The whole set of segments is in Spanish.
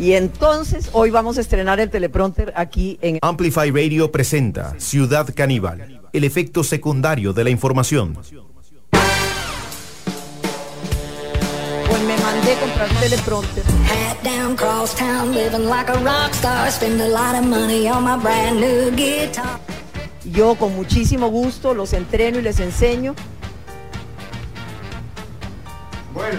Y entonces hoy vamos a estrenar el teleprompter aquí en Amplify Radio presenta Ciudad Caníbal, el efecto secundario de la información. Pues me mandé a comprar un teleprompter. Hat down, cross town, living like a rock star. Spend a lot of money on my brand new guitar. Yo con muchísimo gusto los entreno y les enseño. Bueno,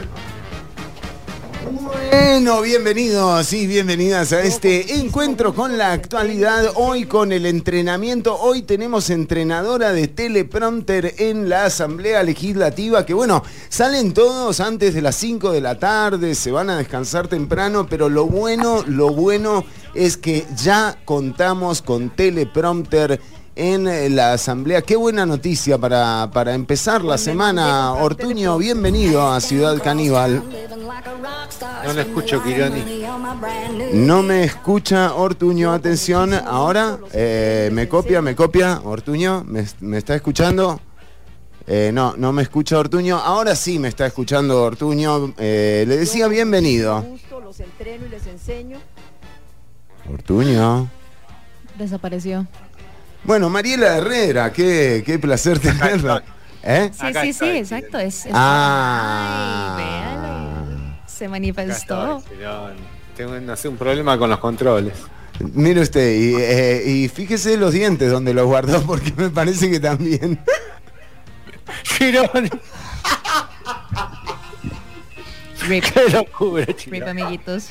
bienvenidos y bienvenidas a este encuentro con la actualidad. Hoy con el entrenamiento. Hoy tenemos entrenadora de teleprompter en la Asamblea Legislativa. Que bueno, salen todos antes de las 5 de la tarde, se van a descansar temprano, pero lo bueno, lo bueno es que ya contamos con teleprompter en la asamblea. Qué buena noticia para, para empezar la semana. Ortuño, bienvenido a Ciudad Caníbal. No lo escucho, Kironi. No me escucha Ortuño, atención. Ahora, eh, me copia, me copia. Ortuño, ¿me, me está escuchando? Eh, no, no me escucha Ortuño. Ahora sí me está escuchando Ortuño. Eh, le decía bienvenido. Los entreno y les enseño. Ortuño. Desapareció. Bueno, Mariela Herrera, qué, qué placer tenerla. ¿Eh? Sí, Acá sí, sí, exacto. Es, es- Ah. Ay, véale. Se manifestó. Tengo no sé, un problema con los controles. Mire usted, y, eh, y fíjese los dientes donde los guardó, porque me parece que también. Kironi, Rip, qué locura, rip, amiguitos.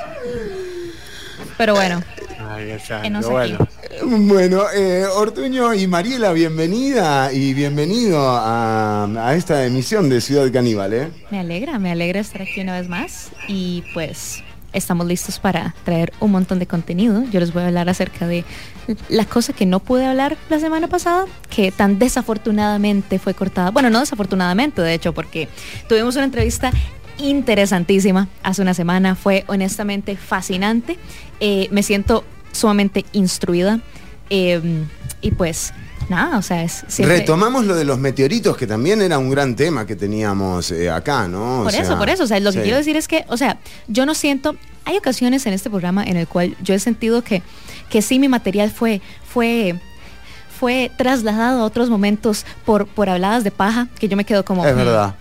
Pero bueno, Ay, Dios santo, Que no sé bueno. Bueno, eh, Ortuño y Mariela, bienvenida y bienvenido a, a esta emisión de Ciudad Caníbal, ¿eh? me alegra, me alegra estar aquí una vez más. Y pues estamos listos para traer un montón de contenido. Yo les voy a hablar acerca de la cosa que no pude hablar la semana pasada, que tan desafortunadamente fue cortada. Bueno, no desafortunadamente, de hecho, porque tuvimos una entrevista interesantísima hace una semana. Fue honestamente fascinante. Eh, me siento sumamente instruida. Eh, y pues, nada, o sea, es siempre... Retomamos lo de los meteoritos, que también era un gran tema que teníamos eh, acá, ¿no? O Por eso, por eso. O sea, lo que sí. quiero decir es que, o sea, yo no siento. Hay ocasiones en este programa en el cual yo he sentido que, que sí mi material fue, fue, fue trasladado a otros momentos por, por habladas de paja, que yo me quedo como. Es "Hmm". verdad.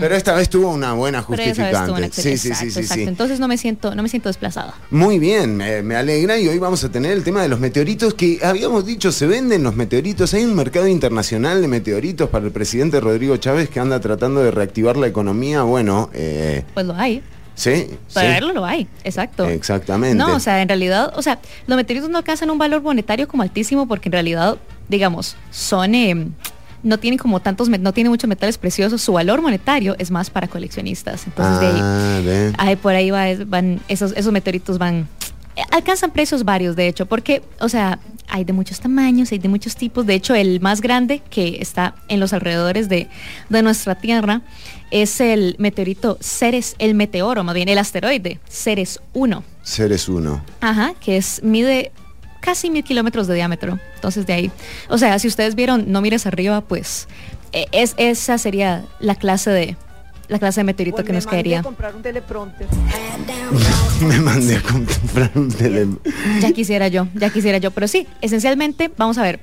Pero esta vez tuvo una buena justificante. una Sí, excel- sí, sí, exacto, sí, exacto. sí. Entonces no me siento, no me siento desplazada. Muy bien, me, me alegra y hoy vamos a tener el tema de los meteoritos que habíamos dicho, se venden los meteoritos, hay un mercado internacional de meteoritos para el presidente Rodrigo Chávez que anda tratando de reactivar la economía, bueno, eh, Pues lo hay. sí, Para sí, verlo lo hay. Exacto. exactamente. No, o sea, en realidad, o sea, los meteoritos no alcanzan un valor monetario como altísimo porque en realidad, digamos, son, eh, no tienen como tantos, no tienen muchos metales preciosos. Su valor monetario es más para coleccionistas. Entonces de ahí, Ah, ahí por ahí va, van, esos, esos meteoritos van, alcanzan precios varios, de hecho, porque, o sea, hay de muchos tamaños, hay de muchos tipos. De hecho, el más grande que está en los alrededores de, de nuestra Tierra es el meteorito Ceres, el meteoro, más bien el asteroide, Ceres 1. Seres uno. Ajá, que es, mide casi mil kilómetros de diámetro. Entonces de ahí, o sea, si ustedes vieron No mires arriba, pues eh, es, esa sería la clase de la clase de meteorito Pues que me nos mandé caería. a comprar un teleprompter. Me mandé a comprar un tele. Ya quisiera yo, ya quisiera yo. Pero sí, esencialmente, vamos a ver.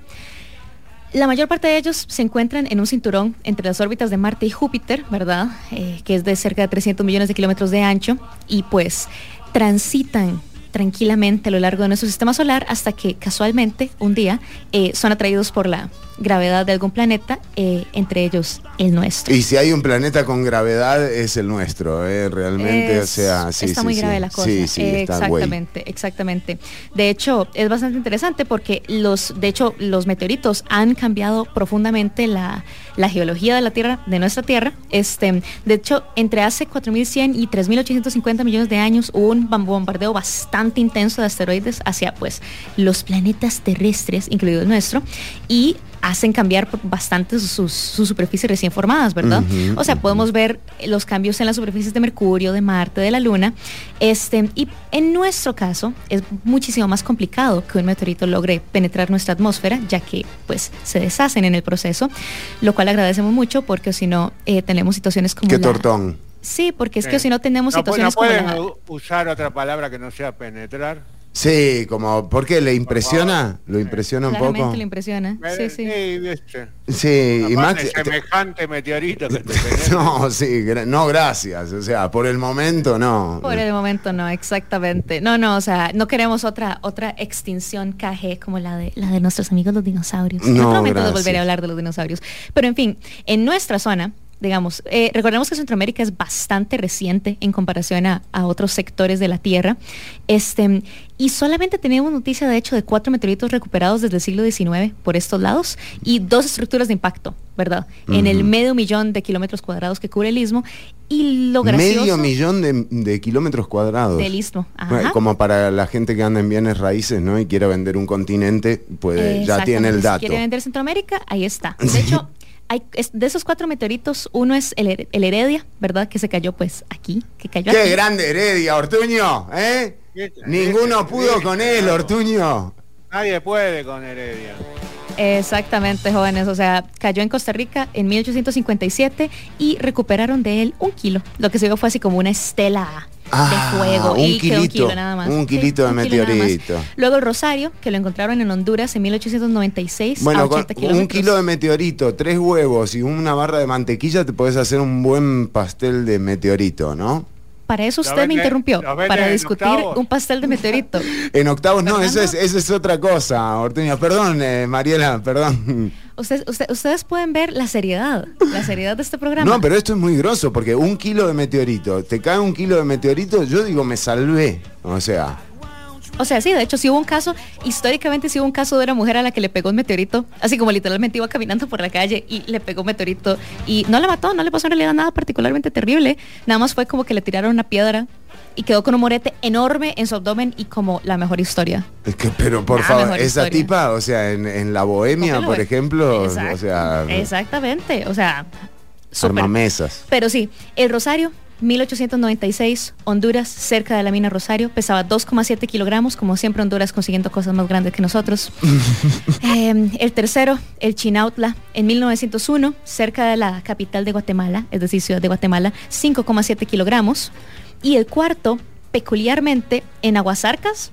La mayor parte de ellos se encuentran en un cinturón entre las órbitas de Marte y Júpiter, ¿verdad? Eh, que es de cerca de 300 millones de kilómetros de ancho y pues transitan tranquilamente a lo largo de nuestro sistema solar hasta que casualmente un día eh, son atraídos por la gravedad de algún planeta, eh, entre ellos el nuestro. Y si hay un planeta con gravedad es el nuestro, ¿eh? realmente, o sea, sí, está sí, muy sí. grave la cosa. Exactamente, exactamente. De hecho, es bastante interesante porque los, de hecho, los meteoritos han cambiado profundamente la, la geología de la Tierra, de nuestra Tierra. Este, de hecho, entre hace 4.100 y 3.850 millones de años hubo un bombardeo bastante intenso de asteroides hacia, pues, los planetas terrestres, incluido el nuestro, y hacen cambiar bastante sus, sus superficies recién formadas, ¿verdad? O sea, podemos ver los cambios en las superficies de Mercurio, de Marte, de la Luna. Este, y en nuestro caso es muchísimo más complicado que un meteorito logre penetrar nuestra atmósfera, ya que pues se deshacen en el proceso, lo cual agradecemos mucho porque si no eh, tenemos situaciones como Qué la- tortón. Sí, porque es Sí. que si no tenemos No, pu- situaciones no como la- usar otra palabra que no sea penetrar. Sí, como, ¿por qué le impresiona? ¿Lo impresiona un claramente poco? le impresiona. Sí, sí. Sí, y Max... te- semejante meteorito que te penetra. No, sí, gra- no, gracias. O sea, por el momento no. Por el momento no, exactamente. No, no, o sea, no queremos otra otra extinción KG como la de la de nuestros amigos los dinosaurios. en No, otro momento les gracias. volveré a hablar de los dinosaurios. Pero en fin, en nuestra zona, digamos, eh, recordemos que Centroamérica es bastante reciente en comparación a, a otros sectores de la Tierra. Este, y solamente tenemos noticia, de hecho, de cuatro meteoritos recuperados desde el siglo XIX por estos lados y dos estructuras de impacto, ¿verdad? En el medio millón de kilómetros cuadrados que cubre el istmo. Y lo gracioso Medio millón de, de kilómetros cuadrados. del istmo. Ajá. Como para la gente que anda en bienes raíces, ¿no? Y quiera vender un continente, pues ya tiene el Exactamente. Si dato. quiere vender Centroamérica, ahí está. De hecho, hay, es- de esos cuatro meteoritos, uno es el, el Heredia, ¿verdad? Que se cayó pues aquí, que cayó ¡Qué aquí. grande Heredia, Ortuño! ¿Eh? Ninguno pudo con él. Ortuño. Nadie puede con Heredia. Exactamente, jóvenes. O sea, cayó en Costa Rica en 1857 y recuperaron de él un kilo. Lo que se vio fue así como una estela Ah, de fuego. un y un kilito, kilo nada más. un kilito de un kilo meteorito. Luego el Rosario, que lo encontraron en Honduras en 1896 a Bueno, con 80 un kilómetros. kilo de meteorito, tres huevos y una barra de mantequilla, te puedes hacer un buen pastel de meteorito, ¿no? Para eso usted me interrumpió, para discutir octavos. un pastel de meteorito. En octavos no, eso es, eso es otra cosa, Ortuño. Perdón, eh, Mariela, perdón. Usted- usted- ustedes pueden ver la seriedad, la seriedad de este programa. No, pero esto es muy grosso, porque un kilo de meteorito, te cae un kilo de meteorito, yo digo, me salvé. O sea, O sea, sí, de hecho, sí hubo un caso, históricamente sí hubo un caso de una mujer a la que le pegó un meteorito, así como literalmente iba caminando por la calle y le pegó un meteorito y no la mató, no le pasó en realidad nada particularmente terrible, nada más fue como que le tiraron una piedra y quedó con un morete enorme en su abdomen y como la mejor historia. es que, pero por La favor, esa historia. tipa, o sea, en, en la bohemia, por ejemplo, Exacto, o sea, Exactamente, o sea, súper. armamesas. Pero sí, el Rosario, 1896, Honduras, cerca de la mina Rosario, pesaba 2,7 kilogramos, como siempre Honduras consiguiendo cosas más grandes que nosotros. Eh, el tercero, el Chinautla, en 1901, cerca de la capital de Guatemala, es decir, ciudad de Guatemala, 5,7 kilogramos. Y el cuarto, peculiarmente, en Aguasarcas,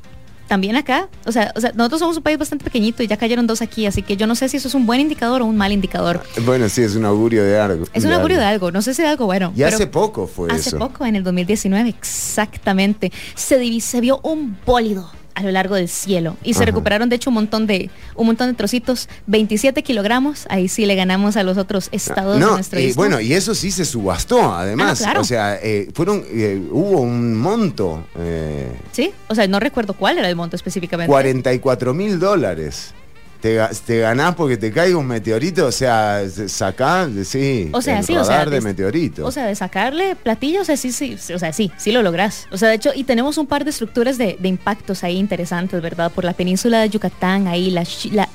también acá, o sea, o sea, nosotros somos un país bastante pequeñito y ya cayeron dos aquí, así que yo no sé si eso es un buen indicador o un mal indicador. Bueno, sí, es un augurio de algo. Es un augurio de algo, no sé si de algo bueno. Y hace poco fue Hace eso. poco, en el 2019, exactamente. Se, se vio un bólido a lo largo del cielo y se recuperaron de hecho un montón de un montón de trocitos 27 kilogramos ahí sí le ganamos a los otros estados de No, nuestro y istmo. bueno, y eso sí se subastó, además. Ah, claro. O sea, eh, fueron, eh, hubo un monto, eh, sí o sea no recuerdo cuál era el monto específicamente 44 mil dólares. Te, te ganás porque te caiga un meteorito, o sea, s- sacá, sí, O sea, el sí, o sea, de meteorito. O sea, de sacarle platillos, o sea, sí, sí, o sea, sí, sí lo lográs. O sea, de hecho, y tenemos un par de estructuras de, de impactos ahí interesantes, ¿verdad? Por la península de Yucatán, ahí la, la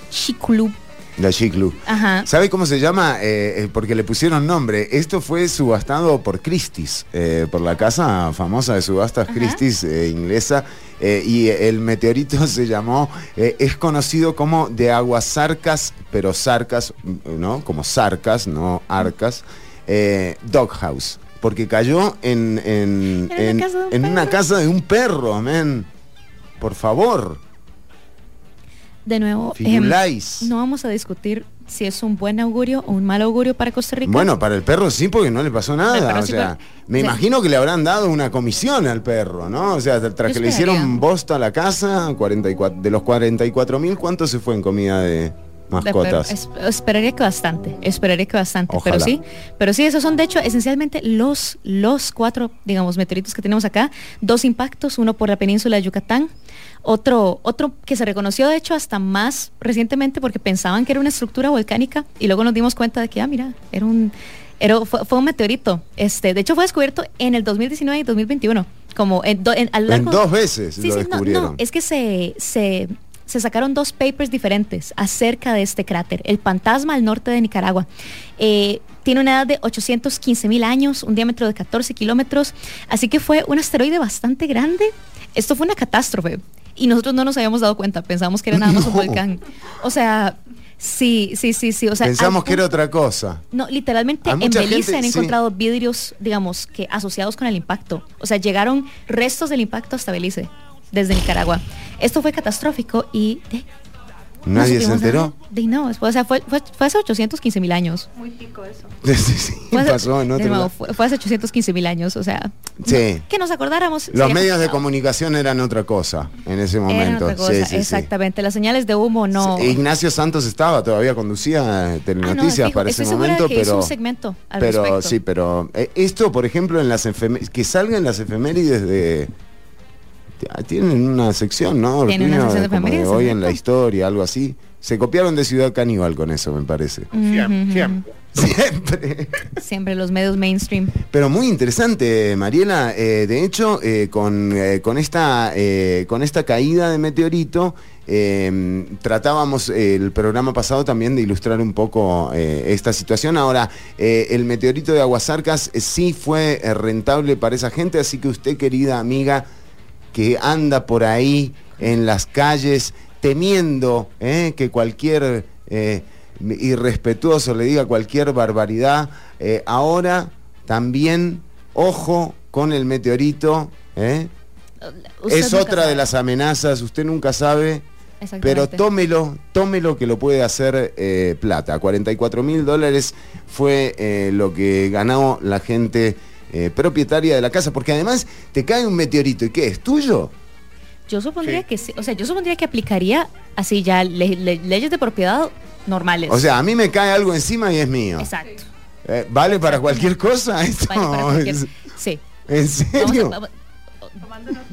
la Chiclu. Ajá. ¿Sabe cómo se llama? Eh, eh, porque le pusieron nombre. Esto fue subastado por Christie's, eh, por la casa famosa de subastas. Christie's eh, inglesa. Eh, y el meteorito se llamó, eh, es conocido como de aguas sarcas, pero sarcas, ¿no? Como sarcas, no arcas. eh, Doghouse. Porque cayó en, en, En una en- casa en una casa de un perro, men. Por favor, De nuevo, em, no vamos a discutir si es un buen augurio o un mal augurio para Costa Rica. Bueno, para el perro sí, porque no le pasó nada. O sí, sea, me sí. imagino que le habrán dado una comisión al perro, ¿no? O sea, tras que le hicieron bosta a la casa, 44, de los 44 mil, ¿cuánto se fue en comida de De mascotas? Es- esperaría que bastante, esperaría que bastante, Ojalá. pero sí, pero sí, esos son de hecho esencialmente los, los cuatro, digamos, meteoritos que tenemos acá, dos impactos, uno por la península de Yucatán, otro, otro que se reconoció de hecho hasta más recientemente porque pensaban que era una estructura volcánica y luego nos dimos cuenta de que, ah, mira, era un, era, fue, fue un meteorito. Este, de hecho fue descubierto en el 2019 y 2021, como en, do- en- a lo En largo- dos veces Sí, lo sí, descubrieron. no, es que se, se, se sacaron dos papers diferentes acerca de este cráter, el Fantasma al norte de Nicaragua. Eh, tiene una edad de 815 mil años, un diámetro de 14 kilómetros, así que fue un asteroide bastante grande. Esto fue una catástrofe y nosotros no nos habíamos dado cuenta, pensábamos que era nada más un volcán. O sea, Sí, sí, sí, sí. O sea, Pensamos que era otra cosa. No, literalmente en Belice gente- han sí. encontrado vidrios, digamos, que asociados con el impacto. O sea, llegaron restos del impacto hasta Belice, desde Nicaragua. Esto fue catastrófico y no Nadie se enteró. De, no, o sea, fue, fue, fue hace 815 mil años. Sí, sí, sí, Fue hace, pasó en de otro nuevo, lado. fue, fue hace 815 mil años, o sea, Sí. no- que nos acordáramos. Los medios de comunicación eran otra cosa en ese Eran momento. otra cosa, Sí, sí, sí. exactamente. Las señales de humo no. Sí, Ignacio Santos estaba, todavía conducía Ah, Telenoticias no, para ese estoy momento, que hizo pero. un segmento al pero respecto. sí, pero eh, esto, por ejemplo, en las efemérides, que salgan las efemérides de. Ah, Tienen una sección, ¿no? Tienen una sección de como hoy en la historia, algo así. Se copiaron de Ciudad Caníbal con eso, me parece. Siempre, Ujú, siempre. Siempre. Siempre los medios mainstream. Pero muy interesante, Mariela. Eh, de hecho, eh, con, eh, con, esta, eh, con esta caída de meteorito, eh, tratábamos el programa pasado también de ilustrar un poco eh, esta situación. Ahora, eh, el meteorito de Aguasarcas eh, sí fue rentable para esa gente, así que usted, querida amiga, que anda por ahí en las calles temiendo eh, que cualquier eh, irrespetuoso le diga cualquier barbaridad, eh, ahora también, ojo con el meteorito, es otra de las amenazas, usted nunca sabe, pero tómelo, tómelo que lo puede hacer plata. 44 mil dólares fue lo que ganó la gente eh, propietaria de la casa, porque además te cae un meteorito, ¿y qué? ¿Es tuyo? Yo supondría Sí. que sí, o sea, yo supondría que aplicaría así ya le- le- leyes de propiedad normales. O sea, a mí me cae algo encima y es mío. exacto. Eh, ¿Vale para cualquier cosa esto? Vale para cualquier- Es- Sí. ¿En Vamos a- serio? vamos-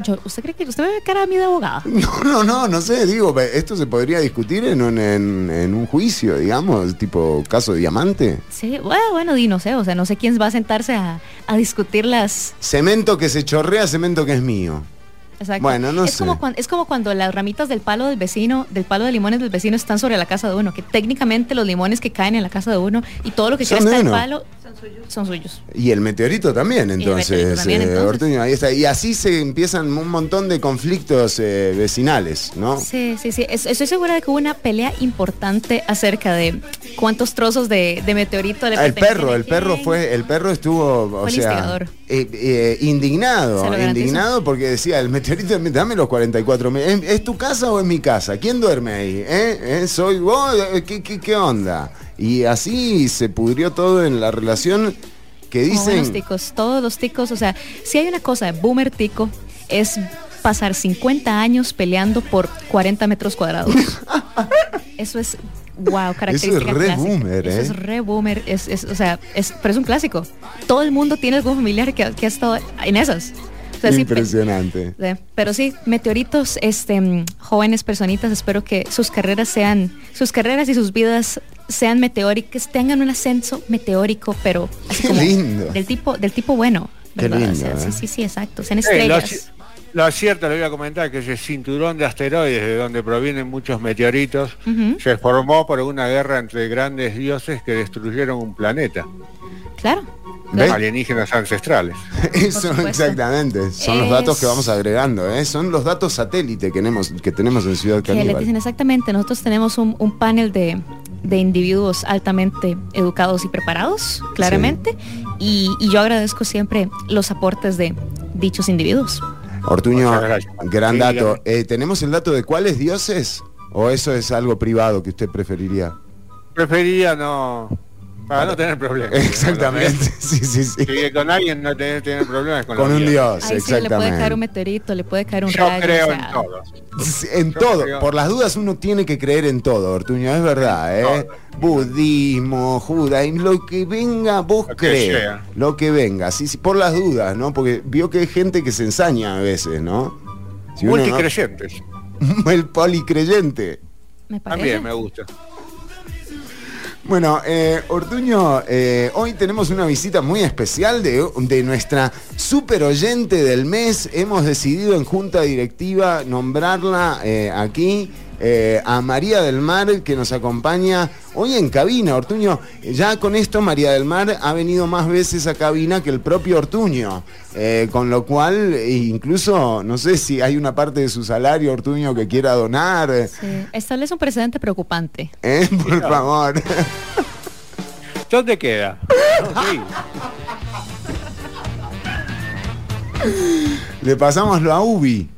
Yo- ¿Usted cree que usted me ve cara a mí de abogada? No, no, no, no sé, digo, esto se podría discutir en un, en, en un juicio, digamos, tipo caso diamante. Sí, bueno, bueno, di, no sé, o sea, no sé quién va a sentarse a, a discutir las... Cemento que se chorrea, cemento que es mío. Exacto. Bueno, no es sé. Como cuando, es como cuando las ramitas del palo del vecino, del palo de limones del vecino están sobre la casa de uno, que técnicamente los limones que caen en la casa de uno y todo lo que del uno. palo son suyos. Y el meteorito también, el entonces, meteorito también, eh, entonces. Ortuño, ahí está. Y así se empiezan un montón de conflictos eh, vecinales, ¿no? Sí, sí, sí. Es- estoy segura de que hubo una pelea importante acerca de cuántos trozos de, de meteorito le Ah, El perro, el perro fue, el perro estuvo, o Fue el sea, eh, eh, indignado, Se indignado porque decía, el meteorito, dame los 44 mil, ¿es, es tu casa o es mi casa? ¿Quién duerme ahí? ¿Eh? ¿Eh? ¿Soy vos? Eh, ¿Qué, qué, qué onda? Y así se pudrió todo en la relación que dicen... ticos, todos los ticos, o sea, si hay una cosa de boomer tico, es pasar 50 años peleando por 40 metros cuadrados. Eso es, wow, característica re clásica. boomer, Eso es re boomer, es, es, o sea, es, pero es un clásico. Todo el mundo tiene algún familiar que, que ha estado en esas. Sí, pe- Impresionante. Sí, Pero sí, meteoritos, este, mm, jóvenes personitas, espero que sus carreras sean, sus carreras y sus vidas sean meteóricas, tengan un ascenso meteórico, pero así Qué como lindo. del tipo, del tipo bueno. Qué ¿verdad? O lindo, sea, ¿eh? Sí, sí, sí, exacto. Sean Sí, estrellas. Lo cierto, le voy a comentar que ese cinturón de asteroides de donde provienen muchos meteoritos se formó por una guerra entre grandes dioses que destruyeron un planeta, Claro. Alienígenas ancestrales. Eso, exactamente. Son los datos que vamos agregando, ¿eh? Son los datos satélite que tenemos, que tenemos en Ciudad Que le Caníbal. dicen exactamente, nosotros tenemos un, un panel de, de individuos altamente educados y preparados, claramente, y, y yo agradezco siempre los aportes de dichos individuos. Ortuño, gran dato. Eh, ¿Tenemos el dato de cuáles dioses? ¿O eso es algo privado que usted preferiría? Preferiría no, para no tener problemas. Exactamente, sí, sí, sí. Si con alguien no tenés tener problemas con, Con un dios, Ahí sí le puede caer un exactamente. meteorito, le puede caer un Yo rayo. creo o sea, en todos. Sí, En Yo todo, creo- por las dudas uno tiene que creer en todo, Ortuño, es verdad, ¿eh? Budismo, judaísmo, lo que venga, vos Lo que crees, sea. lo que venga, sí, sí, por las dudas, ¿no? Porque vio que hay gente que se ensaña a veces, ¿no? Si no- Multicreyentes. el policreyente. me parece. También me gusta. Bueno, eh, Ortuño, eh, hoy tenemos una visita muy especial de, de nuestra super oyente del mes. Hemos decidido en junta directiva nombrarla eh, aquí eh, a María del Mar que nos acompaña hoy en cabina, Ortuño. Ya con esto María del Mar ha venido más veces a cabina que el propio Ortuño, eh, con lo cual incluso no sé si hay una parte de su salario Ortuño que quiera donar. Sí. Establece un precedente preocupante. Eh, Por favor. ¿Dónde queda? Sí. Le pasamos lo a Ubi.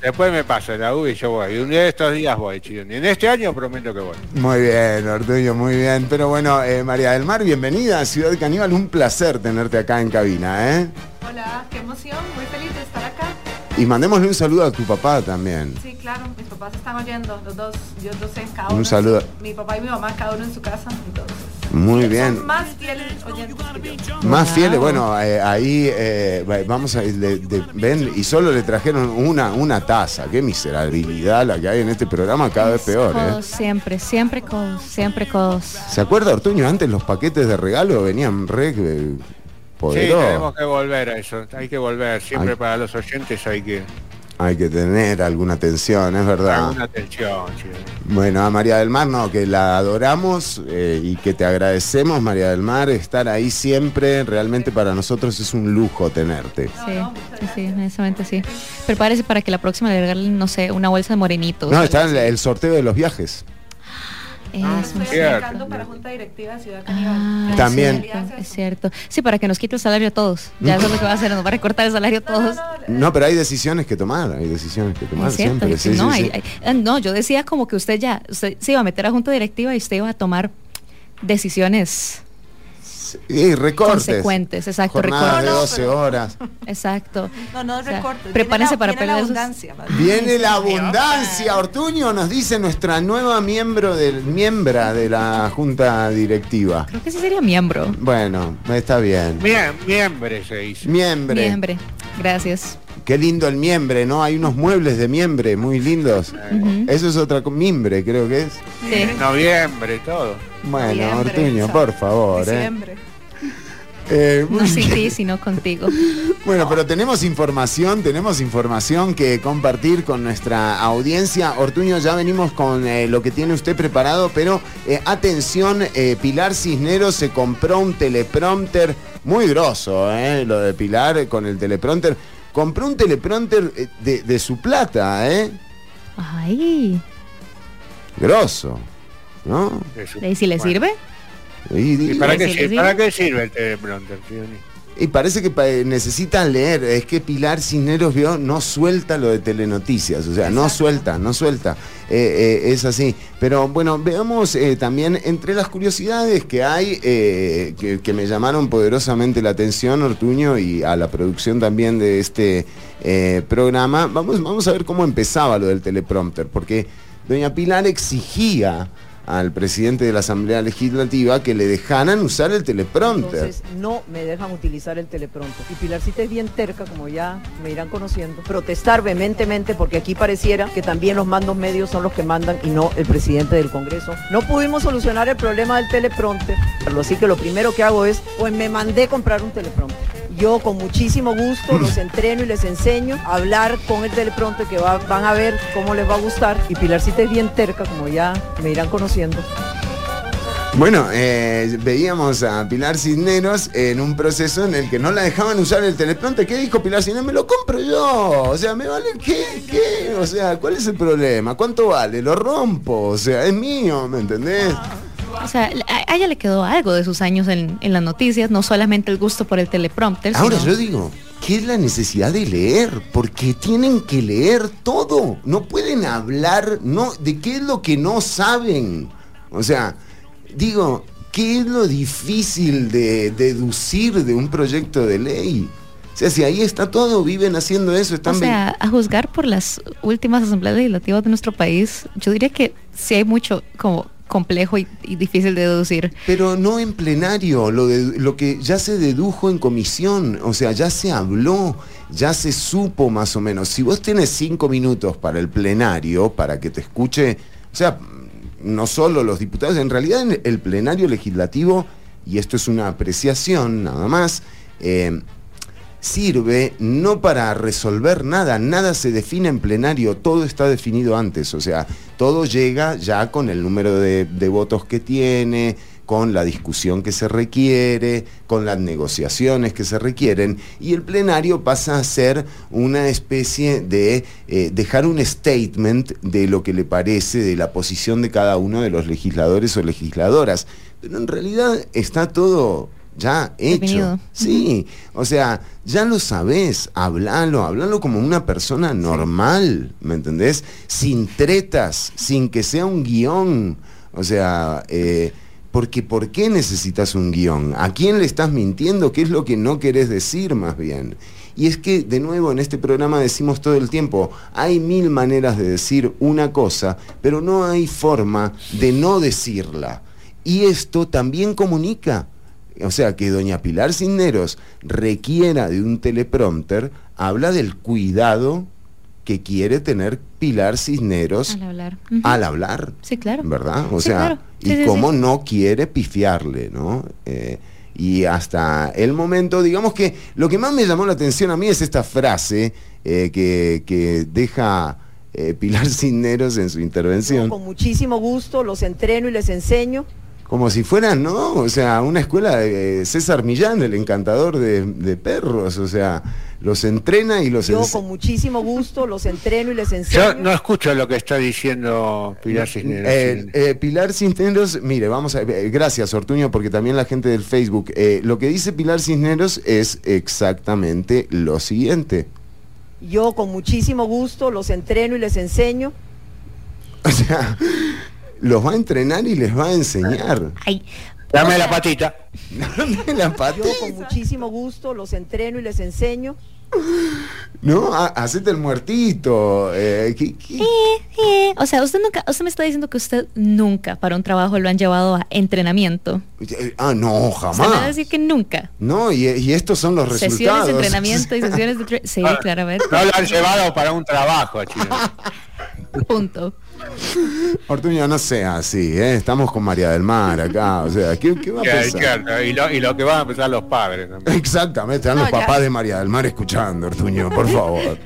Después me pasa la U y yo voy. Y un día de estos días voy, chicos. Y en este año prometo que voy. Muy bien, Ortuño, muy bien. Pero bueno, eh, María del Mar, bienvenida a Ciudad Caníbal. Un placer tenerte acá en cabina, ¿eh? Hola, qué emoción, muy feliz de estar acá. Y mandémosle un saludo a tu papá también. Sí, claro, mis papás están oyendo, los dos, yo dos en cada Un uno. saludo. Mi papá y mi mamá, cada uno en su casa, entonces. Muy bien. más fieles. Más bueno, eh, ahí eh, va- vamos a le- de- ven y solo le trajeron una, una taza. Qué miserabilidad la que hay en este programa, cada vez peor, Codos, ¿eh? Siempre, siempre codos, siempre codos. ¿Se acuerda, Ortuño? Antes los paquetes de regalo venían re eh, Sí, tenemos que volver a eso. Hay que volver. Siempre Ay. para los oyentes hay que Hay que tener alguna atención, es verdad. alguna atención, chicos. Bueno, a María del Mar, no, que la adoramos eh, y que te agradecemos, María del Mar, estar ahí siempre. Realmente para nosotros es un lujo tenerte. Sí, sí, sí, honestamente sí. Prepárese para que la próxima le regalen, no sé, una bolsa de morenitos. No, está el, el sorteo de los viajes. Eso, Estoy aplicando para Junta Directiva de Ciudad Caníbal. Ah, También. Es cierto. Sí, para que nos quite el salario a todos. Ya eso es lo que va a hacer, nos va a recortar el salario a todos. No, pero hay decisiones que tomar, hay decisiones que tomar Es cierto, siempre. sí, no, sí, hay- sí. hay- eh, no, yo decía como que usted ya, usted se iba a meter a junta directiva y usted iba a tomar decisiones Y recortes. consecuentes, exacto, Jornadas de recortes. 12 horas. Exacto. No, no O sea, recortes. prepárense para la, viene la perder esos- abundancia. Viene la abundancia. Ortuño nos dice nuestra nueva miembro del miembra de la junta directiva. Creo que sí sería miembro. Bueno, está bien. Miem- miembre se dice. Miembre. Miembre. Gracias. Qué lindo el miembre, ¿no? Hay unos muebles de miembre muy lindos. Eso es otra mimbre, creo que es. Sí. Noviembre, todo. Bueno, Noviembre, Ortuño, por favor, ¿eh? Diciembre. Eh, No sin ti, sino contigo. Bueno, pero tenemos información, tenemos información que compartir con nuestra audiencia. Ortuño, ya venimos con eh, lo que tiene usted preparado, pero eh, atención, eh, Pilar Cisneros se compró un teleprompter muy grosso, eh, lo de Pilar eh, con el teleprompter. Compró un teleprompter eh, de, de su plata, ¿eh? Ay. Grosso, ¿no? ¿Y si le Bueno. sirve? Y, ¿Y para, Sí, qué sirve. ¿Para qué sirve el teleprompter, Fioni? Y parece que necesitan leer. Es que Pilar Cisneros vio, no suelta lo de telenoticias. O sea, no suelta, no suelta. Eh, eh, es así. Pero bueno, veamos eh, también entre las curiosidades que hay, que, que me llamaron poderosamente la atención, Ortuño, y a la producción también de este programa. Vamos, vamos a ver cómo empezaba lo del teleprompter. Porque doña Pilar exigía al presidente de la Asamblea Legislativa que le dejaran usar el teleprompter. Entonces no me dejan utilizar el teleprompter. Y Pilarcita es bien terca, como ya me irán conociendo. Protestar vehementemente porque aquí pareciera que también los mandos medios son los que mandan y no el presidente del Congreso. No pudimos solucionar el problema del teleprompter. Así que lo primero que hago es, pues me mandé comprar un teleprompter. Yo con muchísimo gusto los entreno y les enseño a hablar con el teleprompter que va- van a ver cómo les va a gustar. Y Pilarcita es bien terca, como ya me irán conociendo. Bueno, eh, veíamos a Pilar Cisneros en un proceso en el que no la dejaban usar el teleprompter. ¿Qué dijo Pilar Cisneros? Me lo compro yo. O sea, ¿me vale qué? ¿Qué? O sea, ¿cuál es el problema? ¿Cuánto vale? Lo rompo. O sea, es mío, ¿me entendés? O sea, a ella le quedó algo de sus años en, en las noticias, no solamente el gusto por el teleprompter. Ahora sino- yo digo, ¿qué es la necesidad de leer? Porque tienen que leer todo. No pueden hablar no, de qué es lo que no saben. O sea, digo, ¿qué es lo difícil de deducir de un proyecto de ley? O sea, si ahí está todo, viven haciendo eso, O están... sea, a juzgar por las últimas asambleas legislativas de nuestro país, yo diría que sí hay mucho como complejo y, difícil de deducir. Pero no en plenario, lo, de, lo que ya se dedujo en comisión, o sea, ya se habló, ya se supo más o menos. Si vos tenés cinco minutos para el plenario, para que te escuche, o sea, no solo los diputados, en realidad en el plenario legislativo, y esto es una apreciación nada más, eh, sirve no para resolver nada, nada se define en plenario, todo está definido antes, o sea, todo llega ya con el número de, votos que tiene, con la discusión que se requiere, con las negociaciones que se requieren, y el plenario pasa a ser una especie de eh, dejar un statement de lo que le parece, de la posición de cada uno de los legisladores o legisladoras. Pero en realidad está todo ya hecho. Definido. Sí, o sea, ya lo sabés, hablalo, hablalo como una persona normal, ¿me entendés? Sin tretas, sin que sea un guion. O sea, eh, porque ¿por qué necesitas un guion? ¿A quién le estás mintiendo? ¿Qué es lo que no querés decir más bien? Y es que, de nuevo, en este programa decimos todo el tiempo, hay mil maneras de decir una cosa, pero no hay forma de no decirla. Y esto también comunica. O sea, que doña Pilar Cisneros requiera de un teleprompter, habla del cuidado que quiere tener Pilar Cisneros Al hablar. Al hablar. Sí, claro. ¿Verdad? O Sí, sea, claro. Sí, y sí, cómo sí. no quiere pifiarle, ¿no? Eh, y hasta el momento, digamos que lo que más me llamó la atención a mí es esta frase eh, que, que deja eh, Pilar Cisneros en su intervención. Con muchísimo gusto los entreno y les enseño. Como si fueran, ¿no? O sea, una escuela de César Millán, el encantador de, de perros. O sea, los entrena y los Yo ens- con muchísimo gusto los entreno y les Yo enseño. no escucho lo que está diciendo Pilar Cisneros. Eh, eh, Pilar Cisneros, mire, vamos a eh, gracias Ortuño, porque también la gente del Facebook, eh, lo que dice Pilar Cisneros es exactamente lo siguiente. Yo con muchísimo gusto los entreno y les enseño. O sea, los va a entrenar y les va a enseñar. Ay, Dame la patita. Dame la pata. Yo con muchísimo gusto los entreno y les enseño. No, Ha- hacete el muertito. eh, ¿qué- qué? eh, eh. O sea, usted nunca, usted me está diciendo que usted nunca para un trabajo lo han llevado a entrenamiento. Eh, Ah, no, Usted me va a jamás. decir que nunca. No, y, y estos son los Sesiones resultados. de entrenamiento y sesiones de... tre- Sí, Ah, claramente. No lo han llevado para un trabajo, chino. Punto. Ortuño, no sea así, ¿eh? estamos con María del Mar acá. O sea, ¿qué, qué va a pasar? y, lo, y lo que van a empezar los padres también. Exactamente, están No, los ya. papás de María del Mar escuchando, Ortuño, por favor.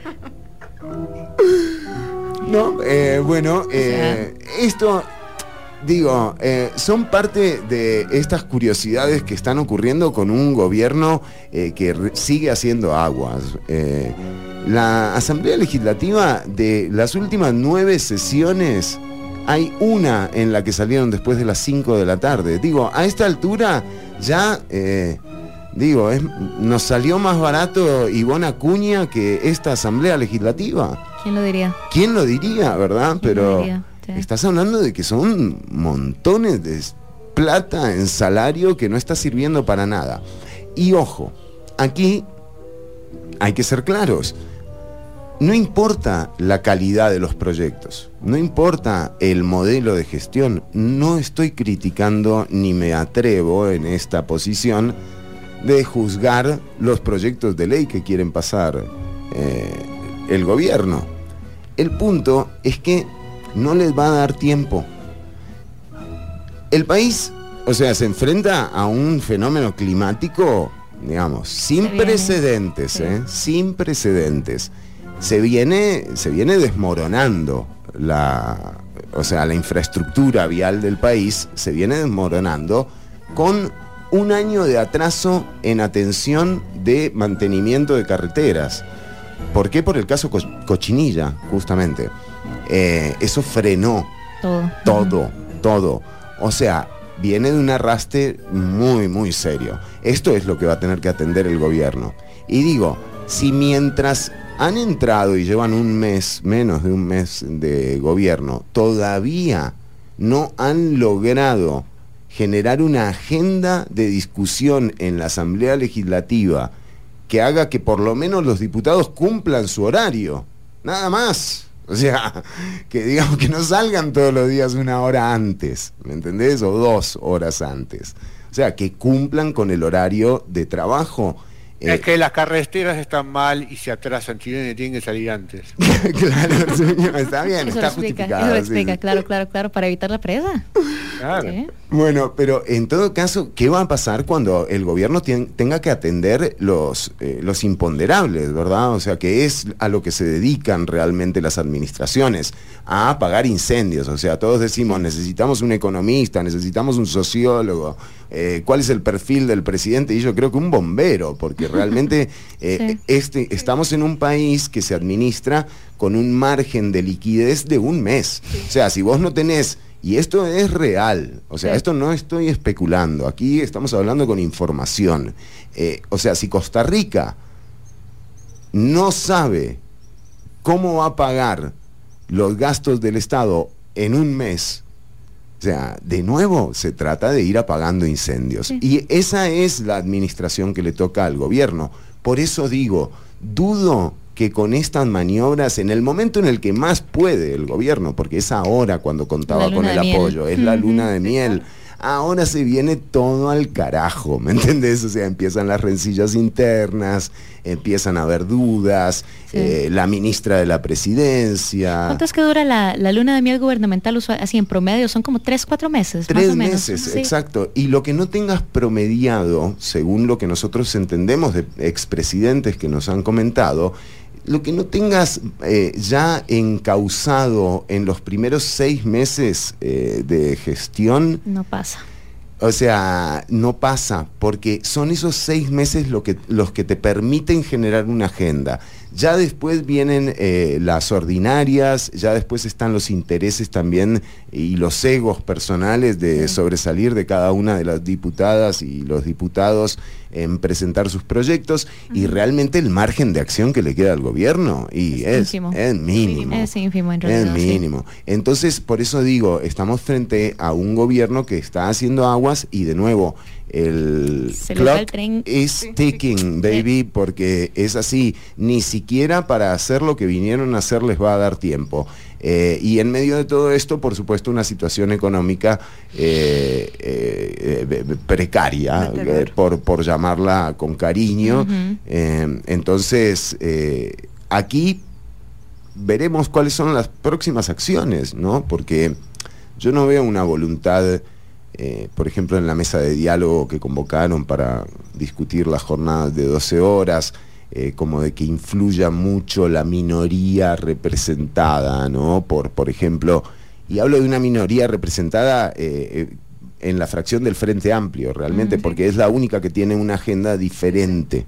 No, eh, bueno, eh, esto, digo, eh, son parte de estas curiosidades que están ocurriendo con un gobierno eh, que sigue haciendo aguas. Eh, la Asamblea Legislativa de las últimas nueve sesiones, hay una en la que salieron después de las 5 de la tarde. Digo, a esta altura ya... Digo, es- nos salió más barato Ivona Acuña que esta asamblea legislativa. ¿Quién lo diría? ¿Quién lo diría, verdad? ¿Quién lo Pero diría? Estás hablando de que son montones de plata en salario que no está sirviendo para nada. Y ojo, aquí hay que ser claros. No importa la calidad de los proyectos, no importa el modelo de gestión, no estoy criticando ni me atrevo en esta posición de juzgar los proyectos de ley que quieren pasar eh, el gobierno. El punto es que no les va a dar tiempo. El país, o sea, se enfrenta a un fenómeno climático, digamos, sin precedentes, sí. ¿eh? sin precedentes. Se viene, se viene desmoronando la, o sea, la infraestructura vial del país se viene desmoronando con un año de atraso en atención de mantenimiento de carreteras. ¿Por qué? Por el caso Co- Cochinilla, justamente. Eh, eso frenó Todo. todo, todo. O sea, viene de un arrastre muy, muy serio. Esto es lo que va a tener que atender el gobierno. Y digo, si mientras han entrado y llevan un mes, menos de un mes de gobierno, todavía no han logrado generar una agenda de discusión en la Asamblea Legislativa que haga que por lo menos los diputados cumplan su horario. Nada más. O sea, que digamos que no salgan todos los días una hora antes, ¿me entendés? O dos horas antes. O sea, que cumplan con el horario de trabajo. Eh, Es que las carreteras están mal y se atrasan, Chileno, y tienen que salir antes. claro, señor, está bien, Eso está lo explica, justificado. eso lo sí, explica, sí. claro, claro, claro, para evitar la presa. Claro. Sí. Bueno, pero en todo caso, ¿qué va a pasar cuando el gobierno tenga que atender los, eh, los imponderables, verdad? O sea, que es a lo que se dedican realmente las administraciones, a apagar incendios. O sea, todos decimos, necesitamos un economista, necesitamos un sociólogo, eh, cuál es el perfil del presidente, y yo creo que un bombero, porque realmente eh, Sí. este, estamos en un país que se administra con un margen de liquidez de un mes. O sea, si vos no tenés, y esto es real, o sea, Sí. esto no estoy especulando, aquí estamos hablando con información. Eh, o sea, si Costa Rica no sabe cómo va a pagar los gastos del Estado en un mes, o sea, de nuevo se trata de ir apagando incendios. Sí. Y esa es la administración que le toca al gobierno. Por eso digo, dudo que con estas maniobras, en el momento en el que más puede el gobierno, porque es ahora cuando contaba con el miel. apoyo, es la luna de miel. Ahora se viene todo al carajo, ¿me entendés? O sea, empiezan las rencillas internas, empiezan a haber dudas, Sí. eh, la ministra de la presidencia. ¿Cuánto es que dura la, la luna de miel gubernamental usual- así en promedio? Son como tres, cuatro meses, más Tres o menos. meses, Sí. exacto. Y lo que no tengas promediado, según lo que nosotros entendemos de expresidentes que nos han comentado, lo que no tengas eh, ya encausado en los primeros seis meses eh, de gestión, No pasa. o sea, no pasa, porque son esos seis meses lo que, los que te permiten generar una agenda. Ya después vienen eh, las ordinarias, ya después están los intereses también y los egos personales de sobresalir de cada una de las diputadas y los diputados en presentar sus proyectos y realmente el margen de acción que le queda al gobierno y Es es, es mínimo. Es ínfimo en Es sí. mínimo. Entonces, por eso digo, estamos frente a un gobierno que está haciendo aguas y de nuevo, el Se el clock tren. is ticking, baby, porque es así. Ni siquiera para hacer lo que vinieron a hacer les va a dar tiempo. Eh, y en medio de todo esto, por supuesto, una situación económica eh, eh, eh, precaria, eh, por, por llamarla con cariño. Eh, entonces, eh, aquí veremos cuáles son las próximas acciones, ¿no? Porque yo no veo una voluntad, eh, por ejemplo, en la mesa de diálogo que convocaron para discutir las jornadas de 12 horas, eh, como de que influya mucho la minoría representada, ¿no? Por, por ejemplo, y hablo de una minoría representada eh, en la fracción del Frente Amplio, realmente, Mm. porque es la única que tiene una agenda diferente.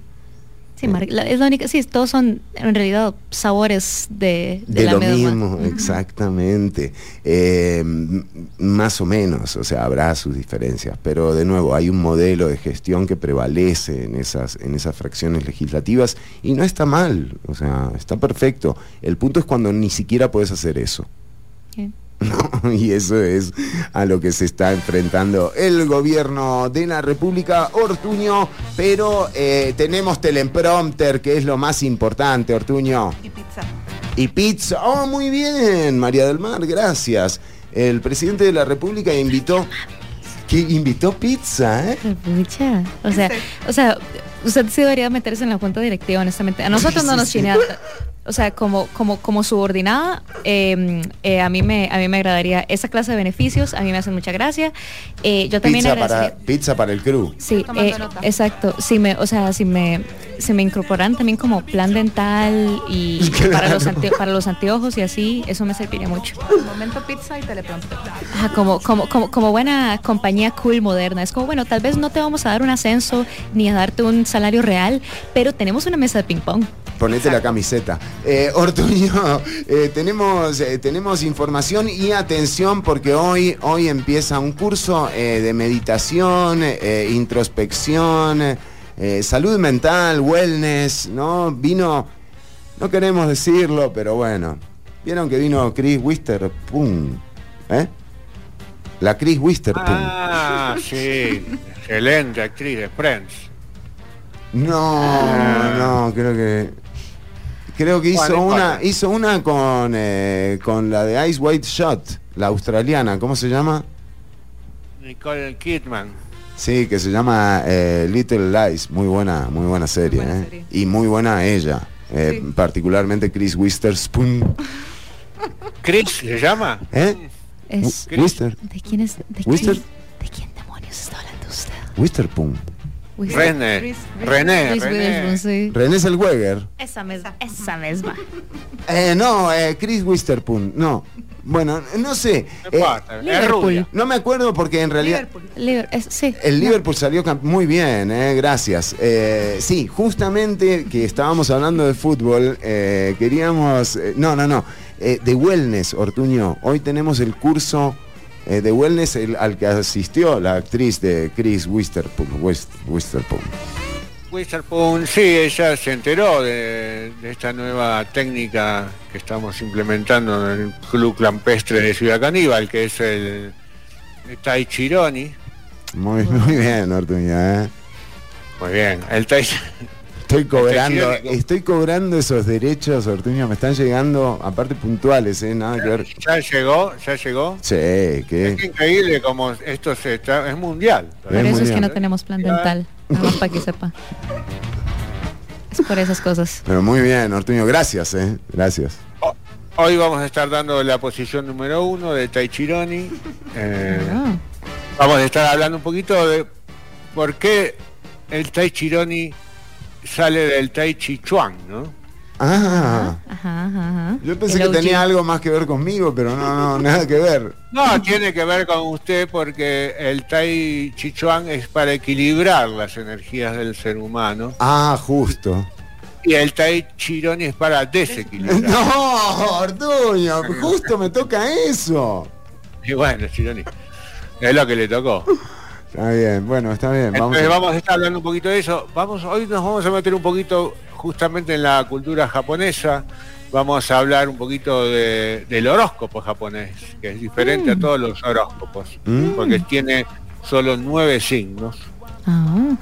Sí, mar- la- es la única, sí, todos son en realidad sabores de, de, De, la lo mismo, exactamente. Eh, m- más o menos, o sea, habrá sus diferencias, pero de nuevo hay un modelo de gestión que prevalece en esas, en esas fracciones legislativas y no está mal, o sea, está perfecto. El punto es cuando ni siquiera puedes hacer eso. ¿No? Y eso es a lo que se está enfrentando el gobierno de la República Ortuño, pero eh, tenemos teleprompter, que es lo más importante, Ortuño. Y pizza. Y pizza. Oh, muy bien, María del Mar, gracias. El presidente de la República invitó. que invitó pizza, ¿eh? Pucha, O sea, o sea, usted sí debería meterse en la junta directiva, honestamente. A nosotros no nos sí. O sea, como, como, como subordinada, eh, eh, a, mí me, a mí me agradaría esa clase de beneficios, a mí me hacen mucha gracia. Eh, yo también Pizza para, pizza para el crew. Sí, eh, exacto. Si me, o sea, si me, si me incorporan también como plan dental y para los ante- para los anteojos y así, eso me serviría mucho. Momento pizza y teleprompter. Ajá, como, como, como, como buena compañía cool moderna. Es como, bueno, tal vez no te vamos a dar un ascenso ni a darte un salario real, pero tenemos una mesa de ping pong. Ponete la camiseta. Eh, Ortuño, eh, tenemos, eh, tenemos información y atención porque hoy, hoy empieza un curso eh, de meditación, introspección, salud mental, wellness, ¿no? Vino, no queremos decirlo, pero bueno. ¿Vieron que vino Chris Witherspoon? ¿Eh? La Chris Witherspoon. Ah, sí. Excelente actriz de Friends. No, no, creo que. Creo que hizo Bueno, una, hizo una con, eh, con la de Ice White Shot, la australiana, ¿cómo se llama? Nicole Kidman. Sí, que se llama eh, Little Lies, muy buena, muy buena serie, buena eh. serie. y muy buena ella, eh, Sí. particularmente Chris Witherspoon, ¿Chris se llama? ¿eh? Es, Wister. ¿De quién es? ¿De quién, ¿De quién demonios está hablando usted? Wisterpum. René, René, René. sí. René Zellweger. Esa misma. Esa misma. Eh, no, eh, Chris Wisterpun. No. Bueno, no sé. No Eh, es Liverpool. no me acuerdo porque en realidad... Liverpool. Liber- es- sí. El Liverpool salió muy bien, eh, gracias. Eh, sí, justamente que estábamos hablando de fútbol, eh, queríamos... eh, no, no, no. eh, de wellness, Ortuño. Hoy tenemos el curso eh, de wellness el- al que asistió la actriz de Chris Wisterpoon. Wist- Wisterpoon. Witherspoon, sí, ella se enteró de, de esta nueva técnica que estamos implementando en el Club Campestre de Ciudad Caníbal, que es el, el Tai Chironi. Muy, muy bien, Ortuño. eh. Muy bien, el Tai Estoy cobrando, estoy cobrando esos derechos, Ortuño. Me están llegando, aparte puntuales, ¿eh? Nada que ver. ya llegó, ya llegó. Sí, que... Es increíble como esto se está, es mundial. Por eso es que no tenemos plan dental. Nada más para que sepa. Es por esas cosas. Pero muy bien, Ortuño. Gracias, ¿eh? Gracias. Ho- Hoy vamos a estar dando la posición número uno de Tai Chironi. Eh, Ah. Vamos a estar hablando un poquito de por qué el Tai Chironi sale del Tai Chi Chuan, ¿no? Ah, Ajá, ajá, ajá. yo pensé que tenía algo más que ver conmigo, pero no, no, nada que ver. No, tiene que ver con usted porque el Tai Chi Chuan es para equilibrar las energías del ser humano Ah, justo. y el Tai Chironi es para desequilibrar. No, Ortuño, justo me toca eso. Y bueno, Chironi, es lo que le tocó. Está bien, bueno, está bien. Vamos Entonces a- vamos a estar hablando un poquito de eso. Vamos, hoy nos vamos a meter un poquito justamente en la cultura japonesa. Vamos a hablar un poquito de- del horóscopo japonés, que es diferente a todos los horóscopos, Mm. porque tiene solo nueve signos. Ah,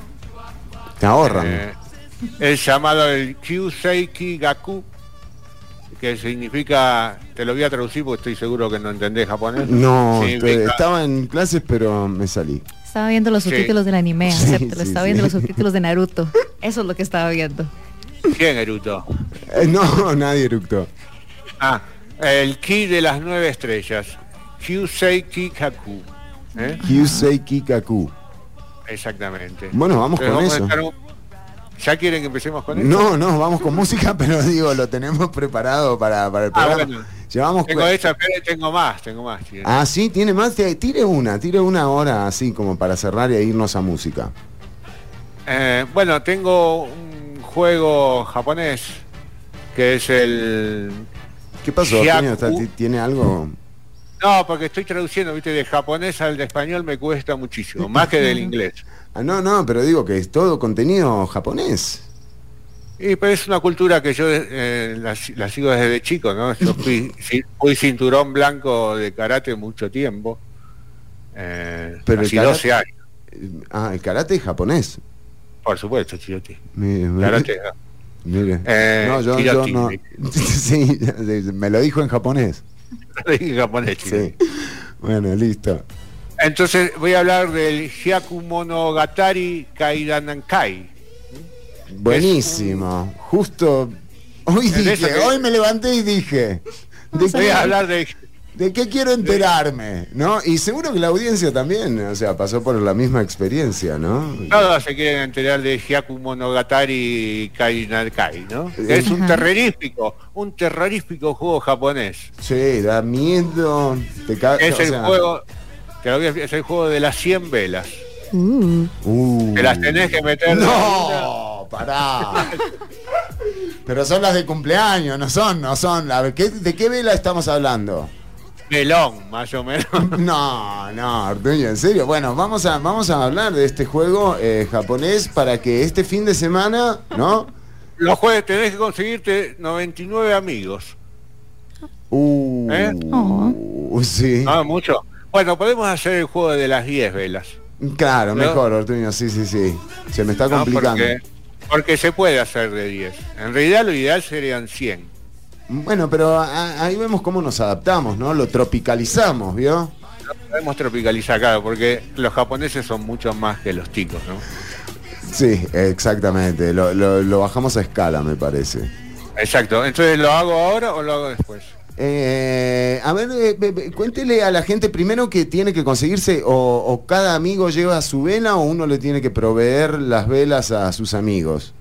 Te ahorran. Eh, es llamado el Kyuseiki Gaku, que significa, te lo voy a traducir porque estoy seguro que no entendés japonés. no, Significa- estaba en clases, pero me salí. Estaba viendo los Sí. subtítulos del anime, Sí, acéptalo. sí, estaba sí. viendo los subtítulos de Naruto. Eso es lo que estaba viendo. ¿Quién, Eruto? Eh, no, nadie eructó. Ah, el ki de las nueve estrellas. Kyuseiki Gaku. ¿eh? Kyusei Kikaku. Exactamente. Bueno, vamos Entonces con vamos eso. un- ¿Ya quieren que empecemos con eso? No, no, vamos con música, pero digo, lo tenemos preparado para, para el Ah, programa. bueno. Llevamos Tengo esta, espere, tengo más, tengo más. sí. Ah, sí, tiene más. Tire una, tire una hora así como para cerrar y irnos a música. Eh, bueno, tengo un juego japonés que es el... ¿Qué pasó, ¿Tiene algo? No, porque estoy traduciendo, viste, de japonés al de español me cuesta muchísimo, más que del inglés. Ah, no, no, pero digo que es todo contenido japonés. Y pero es una cultura que yo eh, la, la sigo desde chico, ¿no? Yo fui, fui cinturón blanco de karate mucho tiempo. Eh, Pero casi karate- 12 años, Ah, el karate es japonés. por supuesto, Chiroti. Karate. Mire. Eh, no, yo, yo no. sí, me lo dijo en japonés. en japonés, Sí. Chiroti. Bueno, listo. Entonces voy a hablar del Hyaku Monogatari Kaidanankai. Buenísimo. Justo hoy dije, que- hoy me levanté y dije, ¿de qué, a hablar de... de qué quiero enterarme? ¿No? Y seguro que la audiencia también, o sea, pasó por la misma experiencia, ¿no? Todos se quieren enterar de Hyaku Monogatari Kaidanankai, ¿no? Que es un terrorífico, un terrorífico juego japonés. Sí, da miedo. Te ca- Es o el sea, juego, te lo voy a es el juego de las 100 velas. Uh, uh. Te las tenés que meter. No, pará. Pero son las de cumpleaños, no son, no son. A ver, ¿qué- ¿de qué vela estamos hablando? Melón, más o menos. No, no, Artuño, en serio. Bueno, vamos a, vamos a hablar de este juego eh, japonés para que este fin de semana, ¿no? Los jueves tenés que conseguirte 99 amigos. Uh, ¿Eh? Oh. sí. No, mucho. Bueno, podemos hacer el juego de las 10 velas. Claro, ¿No? mejor, Artuño, sí, sí, sí. Se me está ¿no? complicando. Porque, porque se puede hacer de 10. En realidad lo ideal serían 100. Bueno, pero a- ahí vemos cómo nos adaptamos, ¿no? Lo tropicalizamos, ¿vio? Podemos tropicalizar, claro, porque los japoneses son mucho más que los ticos, ¿no? Sí, exactamente. Lo, lo- lo bajamos a escala, me parece. Exacto. Entonces, ¿lo hago ahora o lo hago después? Eh, a ver, eh, be- be- cuéntele a la gente primero que tiene que conseguirse, o, o cada amigo lleva su vela, o uno le tiene que proveer las velas a sus amigos.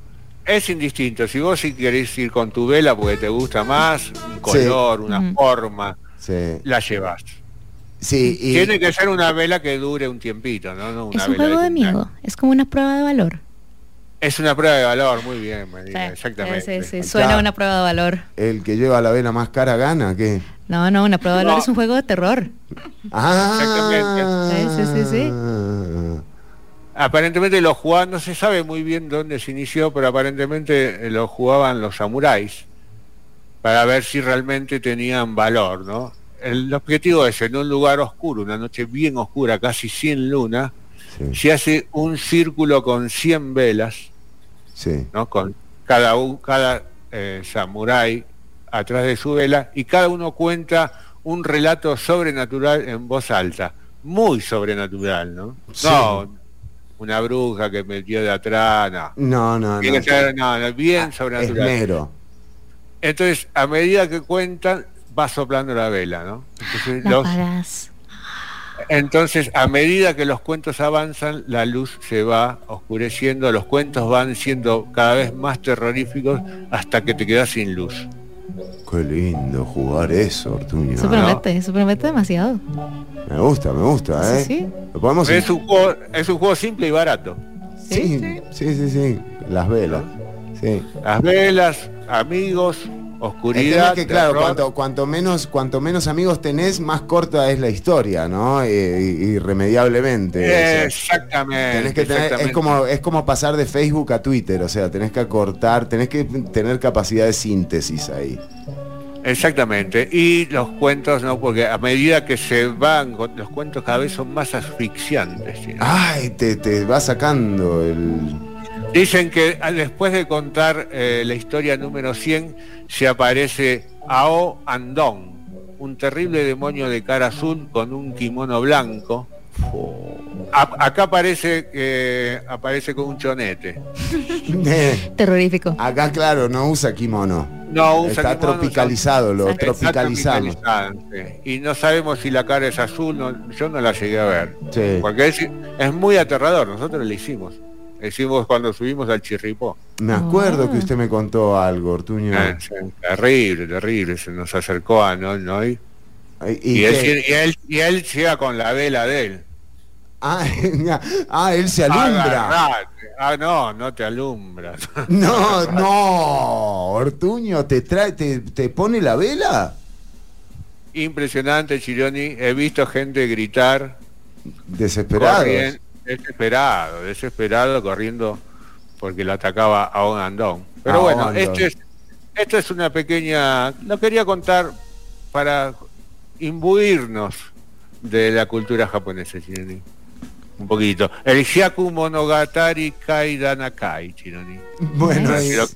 Es indistinto. Si vos si querés ir con tu vela porque te gusta más, un color, una forma, Sí, la llevas. sí y- Tiene que ser una vela que dure un tiempito, ¿no? no una Es un vela juego de miedo, es como una prueba de valor. Es una prueba de valor, muy bien, Marina, Sí, exactamente. sí, sí, suena a una prueba de valor. el que lleva la vela más cara gana, ¿qué? No, no, una prueba de valor No. es un juego de terror. Ah, Sí, sí, sí, sí. Aparentemente lo jugaban, no se sabe muy bien dónde se inició, pero aparentemente eh, lo jugaban los samuráis para ver si realmente tenían valor, ¿no? El objetivo es en un lugar oscuro, una noche bien oscura, casi sin luna, Sí, se hace un círculo con 100 velas, sí. ¿no? Con cada un, cada eh, samurái atrás de su vela y cada uno cuenta un relato sobrenatural en voz alta, muy sobrenatural, ¿no? Sí. No una bruja que metió de atrás, no. No, no, no. Tiene que ser no, no, bien Ah, es sobrenatural. negro. Entonces, a medida que cuentan, va soplando la vela, ¿no? Entonces, La los-. Entonces, a medida que los cuentos avanzan, la luz se va oscureciendo, los cuentos van siendo cada vez más terroríficos hasta que te quedas sin luz. Qué lindo jugar eso, Ortuño. ¿eh? promete, demasiado. Me gusta, me gusta, ¿eh? Sí, sí. Lo podemos Es un juego, es un juego simple y barato. Sí, sí, sí, sí. Las velas. Sí. Las velas, amigos, oscuridad. es que, claro, cuanto, cuanto, menos, cuanto menos amigos tenés, más corta es la historia, ¿no? Eh, irremediablemente. Exactamente. tenés que tener, es, como, es como pasar de Facebook a Twitter, o sea, tenés que acortar, tenés que tener capacidad de síntesis ahí. Exactamente. Y los cuentos, ¿no? Porque a medida que se van, los cuentos cada vez son más asfixiantes. ¿sí? Ay, te, te va sacando el... Dicen que ah, después de contar eh, la historia número 100, se aparece Ao Andón, un terrible demonio de cara azul con un kimono blanco. A- acá aparece que aparece con un chonete. Eh, Terrorífico. Acá, claro, no usa kimono. No usa Está kimono, tropicalizado, lo. Está tropicalizamos. sí. Y no sabemos si la cara es azul, no- yo no la llegué a ver. Sí. Porque es, es muy aterrador, nosotros le hicimos. Le hicimos cuando subimos al Chirripó. Me acuerdo Ah. que usted me contó algo, Ortuño. Ah, sí, terrible, terrible. Se nos acercó a no, no y, ¿Y, y él, y él y él llega con la vela de él. Ah, ah, él se alumbra. Agarrate. Ah, no, no te alumbras. No, no, Ortuño, ¿te trae, te, te pone la vela? Impresionante, Chironi. He visto gente gritar, Desesperados. corrien- desesperado, desesperado, corriendo porque lo atacaba a un andón. Pero bueno, esto es, esto es una pequeña. Lo quería contar para imbuirnos de la cultura japonesa, Chironi. Un poquito. El Hyaku Monogatari Kaidanakai, Chironi. Bueno, es lo,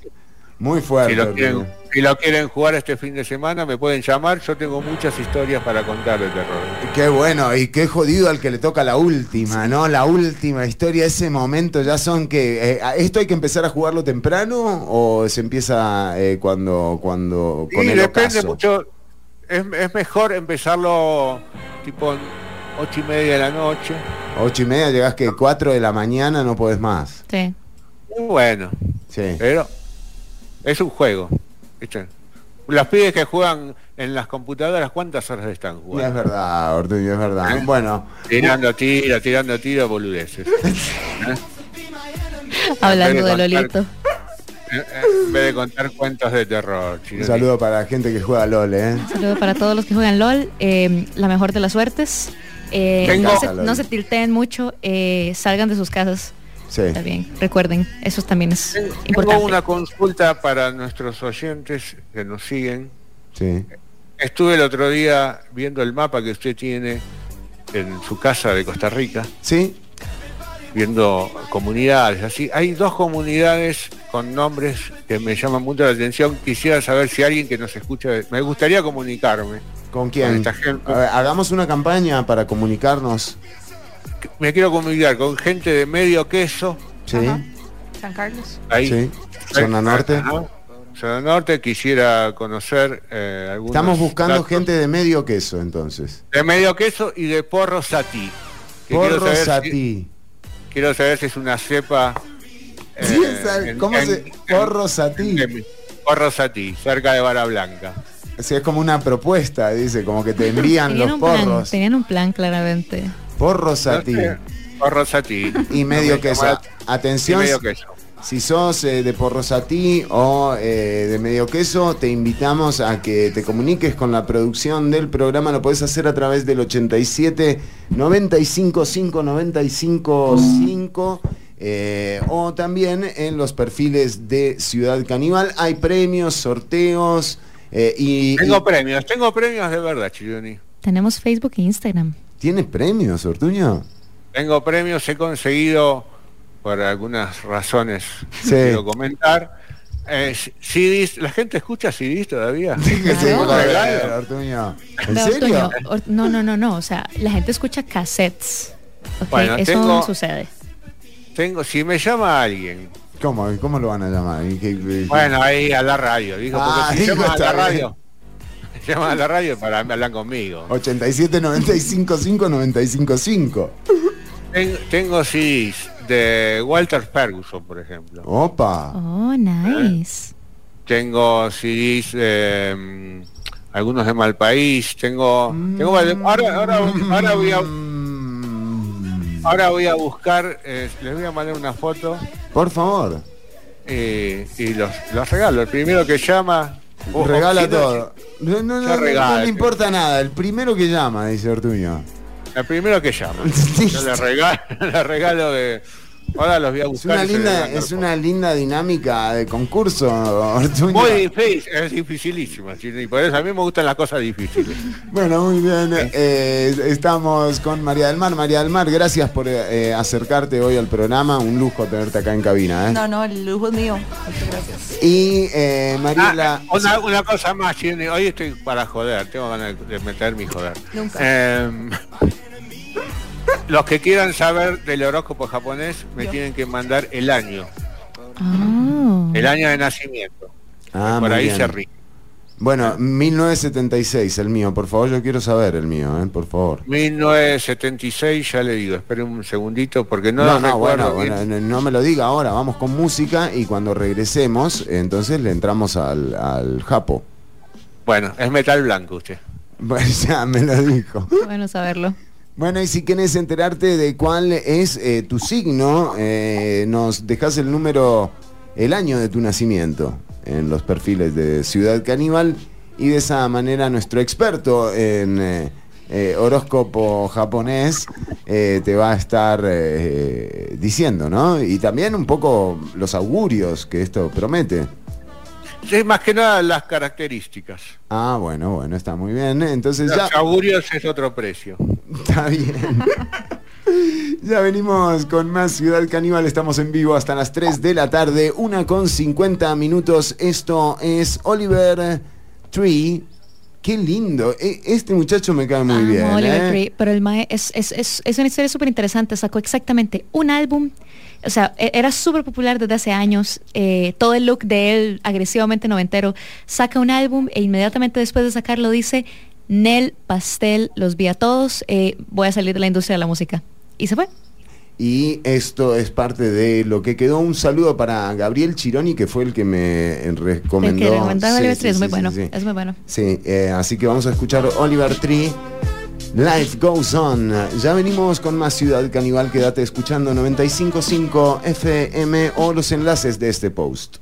muy fuerte. si lo quieren, si lo quieren jugar este fin de semana, me pueden llamar. Yo tengo muchas historias para contar de terror. Qué bueno, y qué jodido al que le toca la última, ¿no? La última historia, ese momento ya son que... eh, ¿Esto hay que empezar a jugarlo temprano o se empieza eh, cuando, cuando con Y el depende ocaso? mucho. Es, es mejor empezarlo tipo ocho y media de la noche. Ocho y media, llegás que cuatro de la mañana no podés más. Sí. Bueno, Sí. pero es un juego. ¿viste? Los pibes que juegan en las computadoras, ¿cuántas horas están Y es jugando? verdad, Ortuño, es verdad. Bueno, Tirando tiro, tirando tiro, boludeces. Hablando de contar- Lolito. Eh, eh, en vez de contar cuentos de terror. un saludo para la gente que juega LOL, ¿eh? Un saludo para todos los que juegan LOL. eh, la mejor de las suertes. Eh, Tengo- no, se, no se tilteen mucho. eh, salgan de sus casas. Sí. Está bien. Recuerden, eso también es Tengo importante. una consulta para nuestros oyentes que nos siguen. Sí. Estuve el otro día viendo el mapa que usted tiene en su casa de Costa Rica, ¿Sí? viendo comunidades así. Hay dos comunidades con nombres que me llaman mucho la atención. Quisiera saber si alguien que nos escucha, me gustaría comunicarme. ¿Con quién? Con esta gente. Ver, hagamos una campaña para comunicarnos. Me quiero comunicar con gente de medio queso, ¿Sí? Ajá. San Carlos. ahí. Sí. Zona norte. Zona Norte, quisiera conocer eh, algunos Estamos buscando datos gente de medio queso, entonces. de medio queso y de porro satí. que quiero Porro saber si- Satí. quiero saber si es una cepa. Sí, eh, esa- en- ¿Cómo en- se...? Porro Satí. Porro satí, cerca de Vara Blanca. O sea, es como una propuesta, dice, como que te envían los un plan, porros. tenían un plan claramente. Satí. sé, Porro satí. Y medio No me queso. Atención, y medio queso. si sos eh, de Porro Satí o eh, de medio queso, te invitamos a que te comuniques con la producción del programa. Lo podés hacer a través del 87 95 5 95 5. eh, o también en los perfiles de Ciudad Caníbal hay premios, sorteos eh, y, Tengo y- premios, tengo premios de verdad, Chirioni. Tenemos Facebook e Instagram. ¿Tienes premios, Ortuño? Tengo premios, he conseguido, por algunas razones Sí. quiero comentar, eh, CDs. ¿La gente escucha CDs todavía? Claro. Ortuño. ¿En Pero, serio? Toño, or- no, no, no, no. O sea, la gente escucha cassettes. Bueno, Eso tengo- no sucede. Tengo, si me llama alguien, ¿Cómo? ¿Cómo lo van a llamar? ¿Y qué- qué- bueno, ahí a la radio, porque Ah, si digo, llaman a la bien. radio, llaman a la radio para hablar conmigo. 87 95 5 95 5. Ten- tengo CDs de Walter Ferguson, por ejemplo. Opa. Oh, nice. Tengo CDs de mm, algunos de Malpaís, tengo, tengo ahora, ahora, ahora voy a Mm, ahora voy a buscar, eh, les voy a mandar una foto Por favor, eh, y los, los regalo. El primero que llama o- o regala si no, todo. No, no, no, no, le importa nada. El primero que llama, dice Ortuño. El primero que llama. Yo le regalo, le regalo de. Ahora los voy a Es buscar. una linda, es una linda dinámica de concurso, Ortuño. Muy difícil, es dificilísimo, y por eso a mí me gustan las cosas difíciles. Bueno, muy bien. eh, estamos con María del Mar. María del Mar, gracias por eh, acercarte hoy al programa. Un lujo tenerte acá en cabina. ¿eh? No, no, el lujo es mío. Muchas gracias. Y eh, Mariela. Ah, una, una cosa más, hoy estoy para joder, tengo ganas de meter mi joder. Nunca. Los que quieran saber del horóscopo japonés me Yo. tienen que mandar el año, Oh. el año de nacimiento. Ah, por ahí bien. se ríe. Bueno, 1976 el mío, por favor, yo quiero saber el mío, ¿eh? por favor. 1976, ya le digo, espere un segundito porque no, No, lo no, recuerdo bueno, bueno, no, me lo diga ahora, vamos con música y cuando regresemos, entonces le entramos al, al Japo. Bueno, es metal blanco usted. Bueno, ya me lo dijo. Bueno saberlo. Bueno, y si quieres enterarte de cuál es eh, tu signo, eh, nos dejas el número, el año de tu nacimiento en los perfiles de Ciudad Caníbal y de esa manera nuestro experto en eh, eh, horóscopo japonés eh, te va a estar eh, diciendo, ¿no? Y también un poco los augurios que esto promete. Sí, más que nada las características. Ah, bueno, bueno, está muy bien. Entonces ya... Los augurios es otro precio. Está bien. Ya venimos con más Ciudad Caníbal, estamos en vivo hasta las 3 de la tarde, una con 50 minutos. Esto es Oliver Tree. Qué lindo. E- Este muchacho me cae muy Amo bien. Oliver ¿eh? Tree, pero el Mae es, es, es, es una historia súper interesante. Sacó exactamente un álbum. O sea, e- era súper popular desde hace años. eh, todo el look de él, agresivamente noventero, saca un álbum e inmediatamente después de sacarlo dice, Nel Pastel, los vi a todos, eh, voy a salir de la industria de la música. Y se fue. Y esto es parte de lo que quedó. Un saludo para Gabriel Chironi, que fue el que me recomendó. El que recomendó a Sí, Oliver sí, Tree es sí, muy bueno. Es muy bueno. Sí, eh, así que vamos a escuchar Oliver Tree. Life Goes On. Ya venimos con más Ciudad Caníbal. Quédate escuchando 955 FM o los enlaces de este post.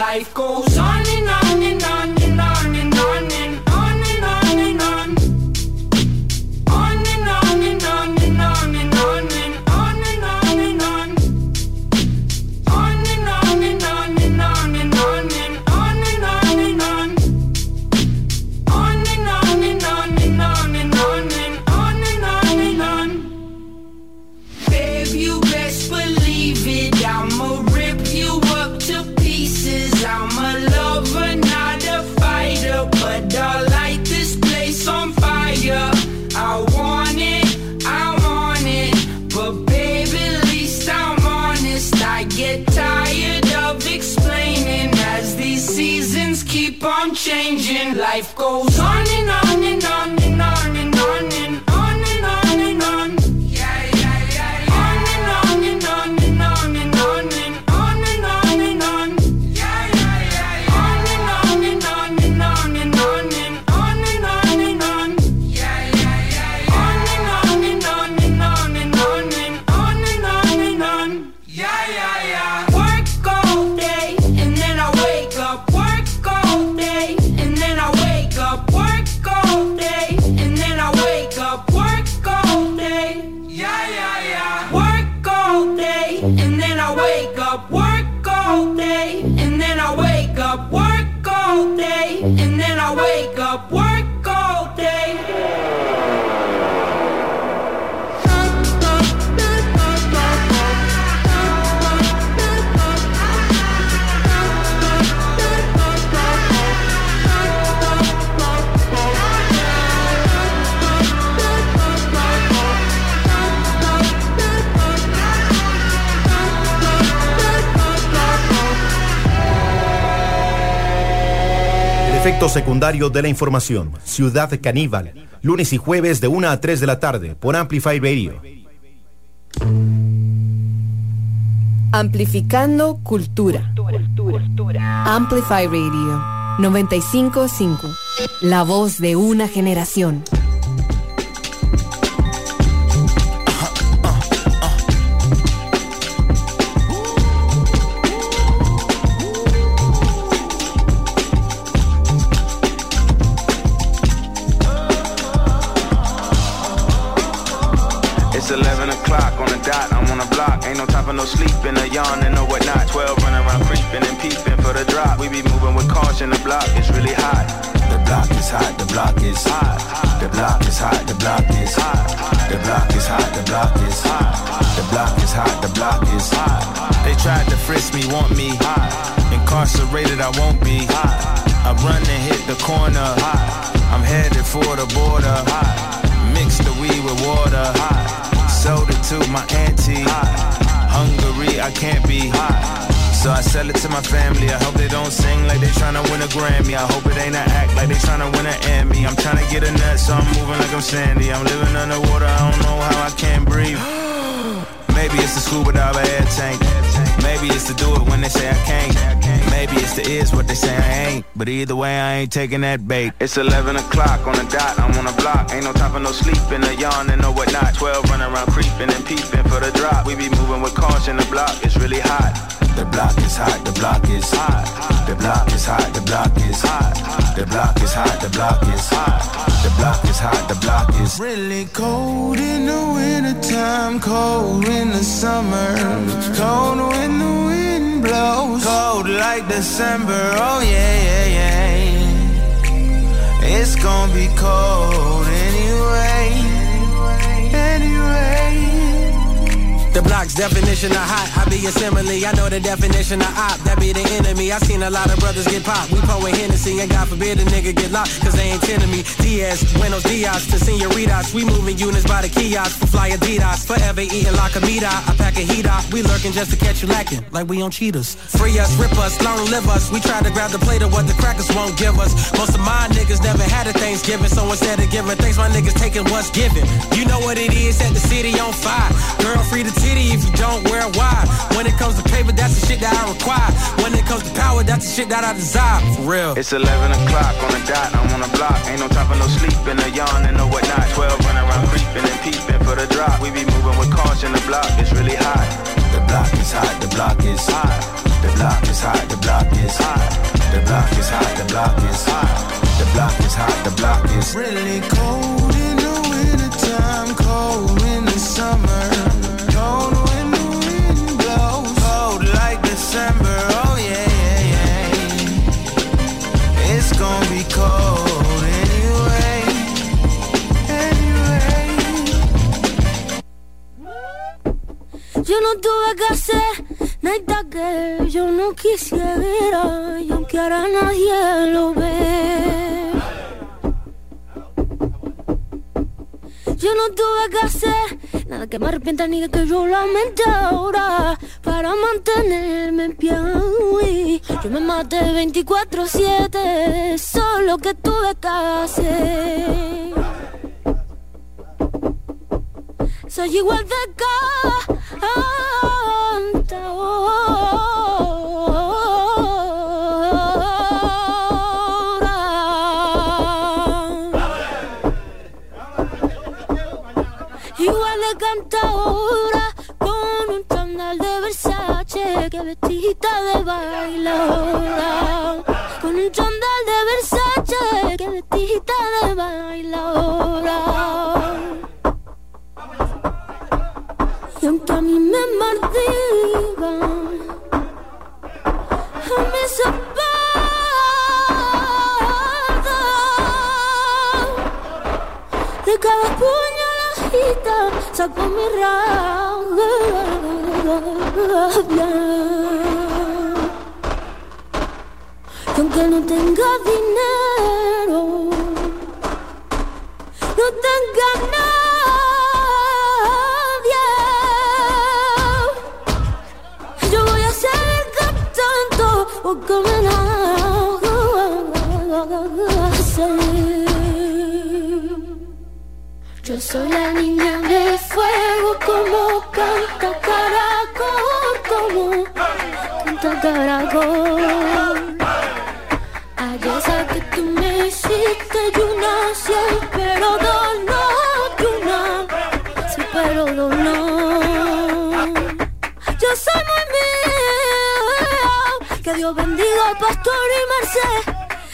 Life goes on Life goes on and on efecto secundario de la información. Ciudad Caníbal. Lunes y jueves de 1 a 3 de la tarde por Amplify Radio. Amplificando cultura. Amplify Radio 955. La voz de una generación. Block. Ain't no time for no sleeping, a yawn and no whatnot. 12 running around creeping and peeping for the drop. We be moving with caution, the block is really hot. The block is hot, the block is hot. The block is hot, the block is hot. The block is hot, the block is hot. The block is hot, the block is hot. They tried to frisk me, want me hot. Incarcerated, I won't be hot. I run and hit the corner. I'm headed for the border. Mix the weed with water. Sold it to my auntie. Hungary, I can't be. So I sell it to my family. I hope they don't sing like they tryna win a Grammy. I hope it ain't an act like they tryna win an Emmy. I'm tryna get a nut, so I'm moving like I'm Sandy. I'm living underwater, I don't know how I can't breathe. Maybe it's the scuba dive air tank. Maybe it's to do it when they say I can't. Maybe it's the is what they say I ain't. But either way, I ain't taking that bait. It's 11 o'clock on the dot, I'm on the block. Ain't no time for no sleeping, a yawn and no whatnot. 12 running around creeping and peeping for the drop. We be moving with caution, in the block is really hot. The block is hot, the block is hot. The block is hot, the block is hot. The block is hot, the block is hot. The block is hot, the block is really cold in the wintertime, cold in the summer, cold when the wind blows, cold like December. Oh yeah, yeah, yeah. It's gonna be cold The block's definition of hot. I be a simile. I know the definition of op. That be the enemy. I seen a lot of brothers get popped. We pouring Hennessy and God forbid a nigga get locked. Cause they ain't tending me. Diaz, Buenos Dias to senoritas. We moving units by the kiosk for fly Adidas. Forever eating la comida. I pack a heat up. We lurking just to catch you lacking. Like we on cheaters. Free us, rip us, long live us. We try to grab the plate of what the crackers won't give us. Most of my niggas never had a Thanksgiving. So instead of giving thanks, my niggas taking what's given. You know what it is, set the city on fire. Girl, free the titty if you don't wear a wire. When it comes to paper, that's the shit that I require. When it comes to power, that's the shit that I desire. For real. It's 11 o'clock on the dot, I'm on the block. Ain't no time for no sleeping, a yawn and no whatnot. 12 running around creeping and peeping for the drop. We be moving with caution, the block is really hot. The block is hot, the block is hot. The block is hot, the block is hot. The block is hot, the block is hot. The block is hot, the block is really cold in the wintertime, cold in the summer. December. Oh yeah, yeah, yeah. It's gonna be cold anyway. Anyway. Yo no tuve que hacer nada que yo no quisiera y aunque ahora nadie lo ve. Yo no tuve que hacer Nada que me arrepienta ni que yo lamente ahora para mantenerme en pie. Yo me maté 24-7, solo que tuve que hacer. Soy igual de cantadora. Vestida de bailadora. Con un chándal de Versace que vestida de bailadora. Y aunque a mí me martigan, a mí se De cada puñalajita saco mi rabia. No tenga dinero, no tenga nadie, yo voy a seguir cantando nace. Yo soy la niña de fuego como canta caracol, como canta caracol. Sé que tú me hiciste y una ciel, pero dos no, pero no. Yo soy muy mío, que Dios bendiga al pastor y Merced.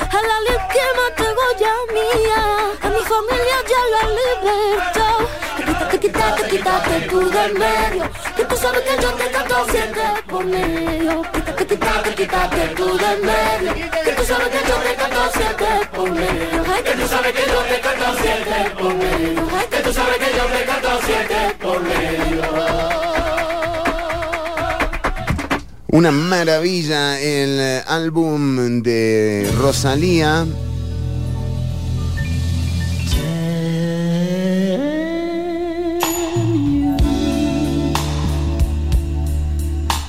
A la líquima tengo ya mía, a mi familia ya la libertad. Del medio, que tú sabes que yo te canto siempre medio. Quítate, quítate, quítate tú del medio, que tú sabes que yo te canto siempre. Ay, que tú sabes que yo te canto siempre. Ay, que tú sabes que yo te canto siempre medio. Una maravilla el eh, álbum de Rosalía.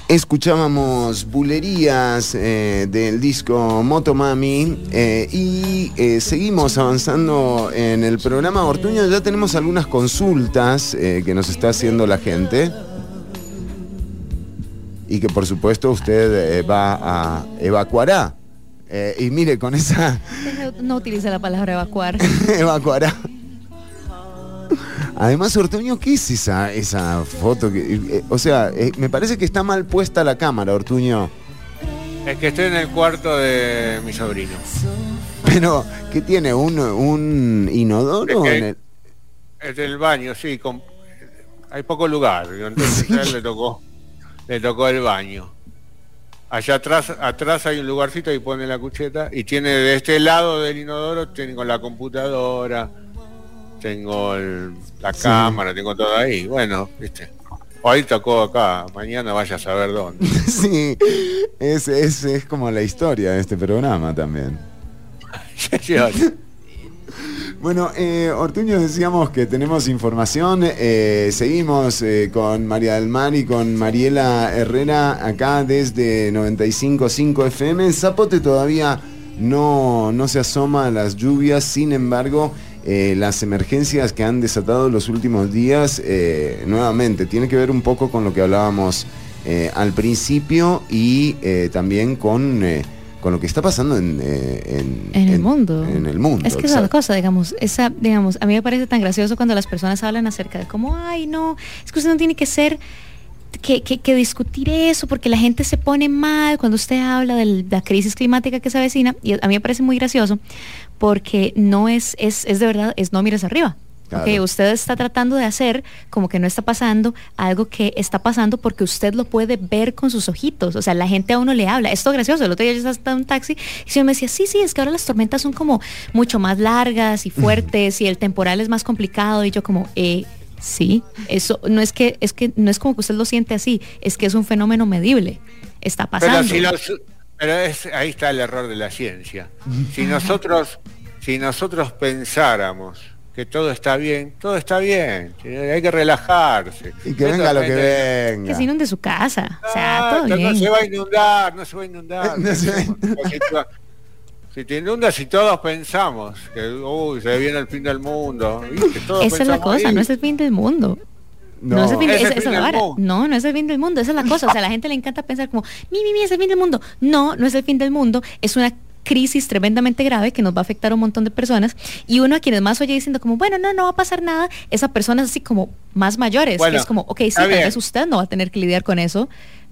Escuchábamos bulerías eh, del disco Motomami eh, y eh, seguimos avanzando en el programa Ortuño. Ya tenemos algunas consultas eh, que nos está haciendo la gente y que por supuesto usted va a evacuará. Y mire, con esa No utilice la palabra evacuar. evacuará. Además, Ortuño, ¿qué es esa, esa foto? Que, eh, o sea, eh, me parece que está mal puesta la cámara, Ortuño. Es que estoy en el cuarto de mi sobrino. Pero, ¿qué tiene? ¿Un, un inodoro? Es que- en el- Es baño, sí. con- hay poco lugar. Entonces a él le tocó, le tocó el baño. Allá atrás, atrás hay un lugarcito y pone la cucheta y tiene de este lado del inodoro tengo la computadora, tengo el- la Sí. cámara, tengo todo ahí. Bueno, viste. Hoy tocó acá, mañana vaya a saber dónde. sí, es, es, es como la historia de este programa también. Bueno, eh, Ortuño decíamos que tenemos información, eh, seguimos eh, con María del Mar y con Mariela Herrera acá desde 95.5 FM. Zapote todavía no, no se asoma a las lluvias, sin embargo, eh, las emergencias que han desatado los últimos días, eh, nuevamente, tiene que ver un poco con lo que hablábamos eh, al principio y eh, también con... eh, con lo que está pasando en, en- En el en- mundo. En el mundo. Es que esa es la cosa, digamos, esa, digamos, a mí me parece tan gracioso cuando las personas hablan acerca de cómo, ay, no, es que usted no tiene que ser, que, que- que discutir eso, porque la gente se pone mal cuando usted habla de la crisis climática que se avecina, y a mí me parece muy gracioso, porque no es, es, es de verdad, es no mires arriba. Claro. Ok, usted está tratando de hacer como que no está pasando algo que está pasando porque usted lo puede ver con sus ojitos. O sea, la gente a uno le habla. Esto es gracioso. El otro día yo estaba en un taxi y se me decía, sí, sí, es que ahora las tormentas son como mucho más largas y fuertes y el temporal es más complicado. Y yo como, eh, sí, eso no es que, es que no es como que usted lo siente así, es que es un fenómeno medible. Está Pero, pasando. si los- pero es- ahí está el error de la ciencia. Si nosotros, si nosotros pensáramos que todo está bien, todo está bien, hay que relajarse. Y que venga lo que Que venga. se inunde su casa. O sea, Ah, todo que bien. no se va a inundar, no se va a inundar. No se Si te inundas si todos pensamos que uy, se viene el fin del mundo, ¿viste? Todos Esa es la cosa, ahí. no es el fin del mundo. No, No. es el fin, Es esa- el esa fin es la del vara. mundo. No, no es el fin del mundo, esa es la cosa. O sea, a la gente le encanta pensar como, mi, mi, mi, es el fin del mundo. No, no es el fin del mundo, es una crisis tremendamente grave que nos va a afectar a un montón de personas y uno a quienes más oye diciendo como bueno no no va a pasar nada es a personas así como más mayores Bueno, que es como ok sí tal bien. vez usted no va a tener que lidiar con eso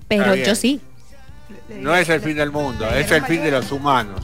pero yo sí No es el fin del mundo, es el fin de los humanos.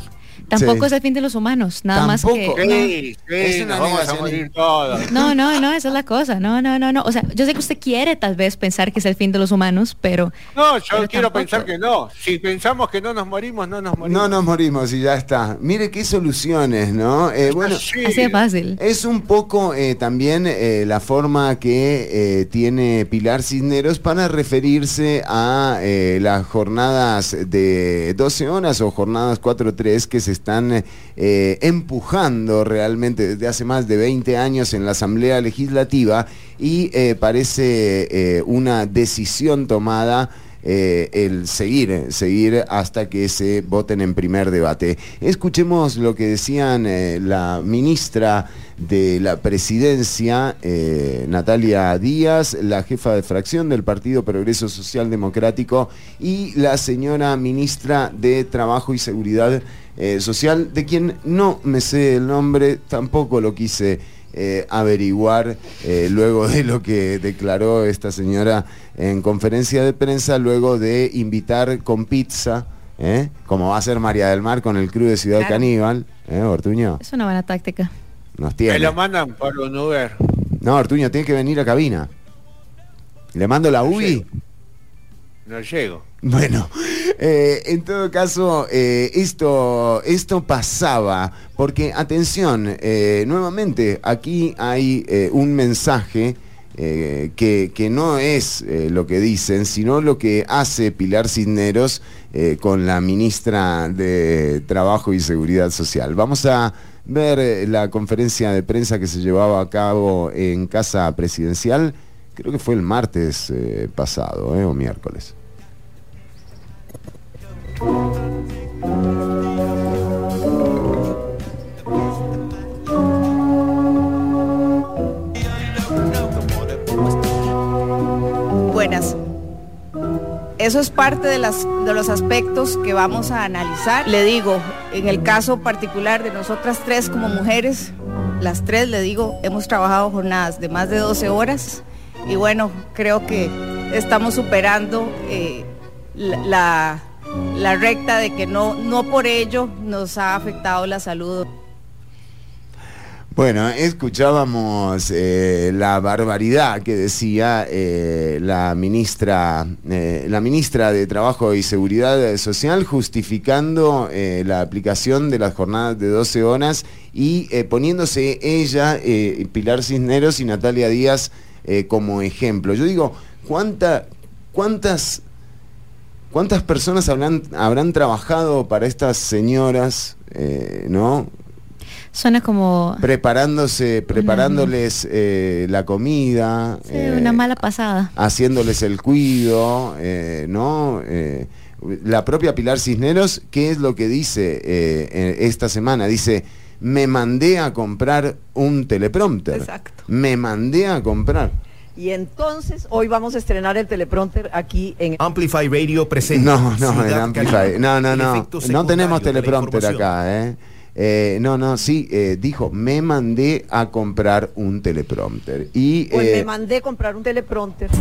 Tampoco Sí. es el fin de los humanos nada más que no. Sí, sí, Es una nos vamos a negación. morir todos. No, no, no, esa es la cosa. No, no, no, no. O sea, yo sé que usted quiere tal vez pensar que es el fin de los humanos, pero No, yo Pero quiero tampoco. pensar que no. Si pensamos que no nos morimos, no nos morimos. No nos morimos y ya está. Mire qué soluciones, ¿no? Eh, bueno, Así. así de fácil. Es un poco eh, también eh, la forma que eh, tiene Pilar Cisneros para referirse a eh, las jornadas de 12 horas o jornadas 4-3 que se están eh, empujando realmente desde hace más de 20 años en la Asamblea Legislativa y eh, parece eh, una decisión tomada eh, el seguir, seguir hasta que se voten en primer debate. Escuchemos lo que decían eh, la ministra de la presidencia, eh, Natalia Díaz, la jefa de fracción del Partido Progreso Social Democrático y la señora ministra de Trabajo y Seguridad eh, Social, de quien no me sé el nombre, tampoco lo quise eh, averiguar eh, luego de lo que declaró esta señora en conferencia de prensa, luego de invitar con pizza, ¿eh? como va a ser María del Mar con el crew de Ciudad Claro. Caníbal, ¿eh, Ortuño? es una buena táctica. Nos Me tiene. lo mandan por un Uber. No, Ortuño, tiene que venir a cabina. ¿Le mando la UBI? No llego. Bueno, eh, en todo caso, eh, esto, esto pasaba, porque atención, eh, nuevamente, aquí hay eh, un mensaje eh, que, que no es eh, lo que dicen, sino lo que hace Pilar Cisneros con la ministra de Trabajo y Seguridad Social. Vamos a ver la conferencia de prensa que se llevaba a cabo en Casa Presidencial, creo que fue el martes pasado, o miércoles. Buenas. Eso es parte de, los aspectos que vamos a analizar. Le digo, en el caso particular de nosotras tres como mujeres, las tres, le digo, hemos trabajado jornadas de más de 12 horas y bueno, creo que estamos superando eh, la- la recta de que no, no por ello nos ha afectado la salud. Bueno, escuchábamos eh, la barbaridad que decía eh, la ministra, eh, la ministra de Trabajo y Seguridad Social, justificando la aplicación de las jornadas de 12 horas y poniéndose ella, Pilar Cisneros y Natalia Díaz como ejemplo. Yo digo, ¿cuánta, cuántas, cuántas personas habrán, habrán trabajado para estas señoras, eh, no? Suena como preparándose, preparándoles eh, la comida, sí, eh, una mala pasada. haciéndoles el cuido, eh, ¿no? Eh, la propia Pilar Cisneros, ¿qué es lo que dice esta semana? Dice, me mandé a comprar un teleprompter. Exacto. Me mandé a comprar. Y entonces hoy vamos a estrenar el teleprompter aquí en Amplify Radio presenta. No, no, en Amplify. No, no, no. No tenemos teleprompter acá, ¿eh? Eh, no, no, sí, eh, dijo, me mandé a comprar un teleprompter. Y, Pues eh, me mandé a comprar un teleprompter.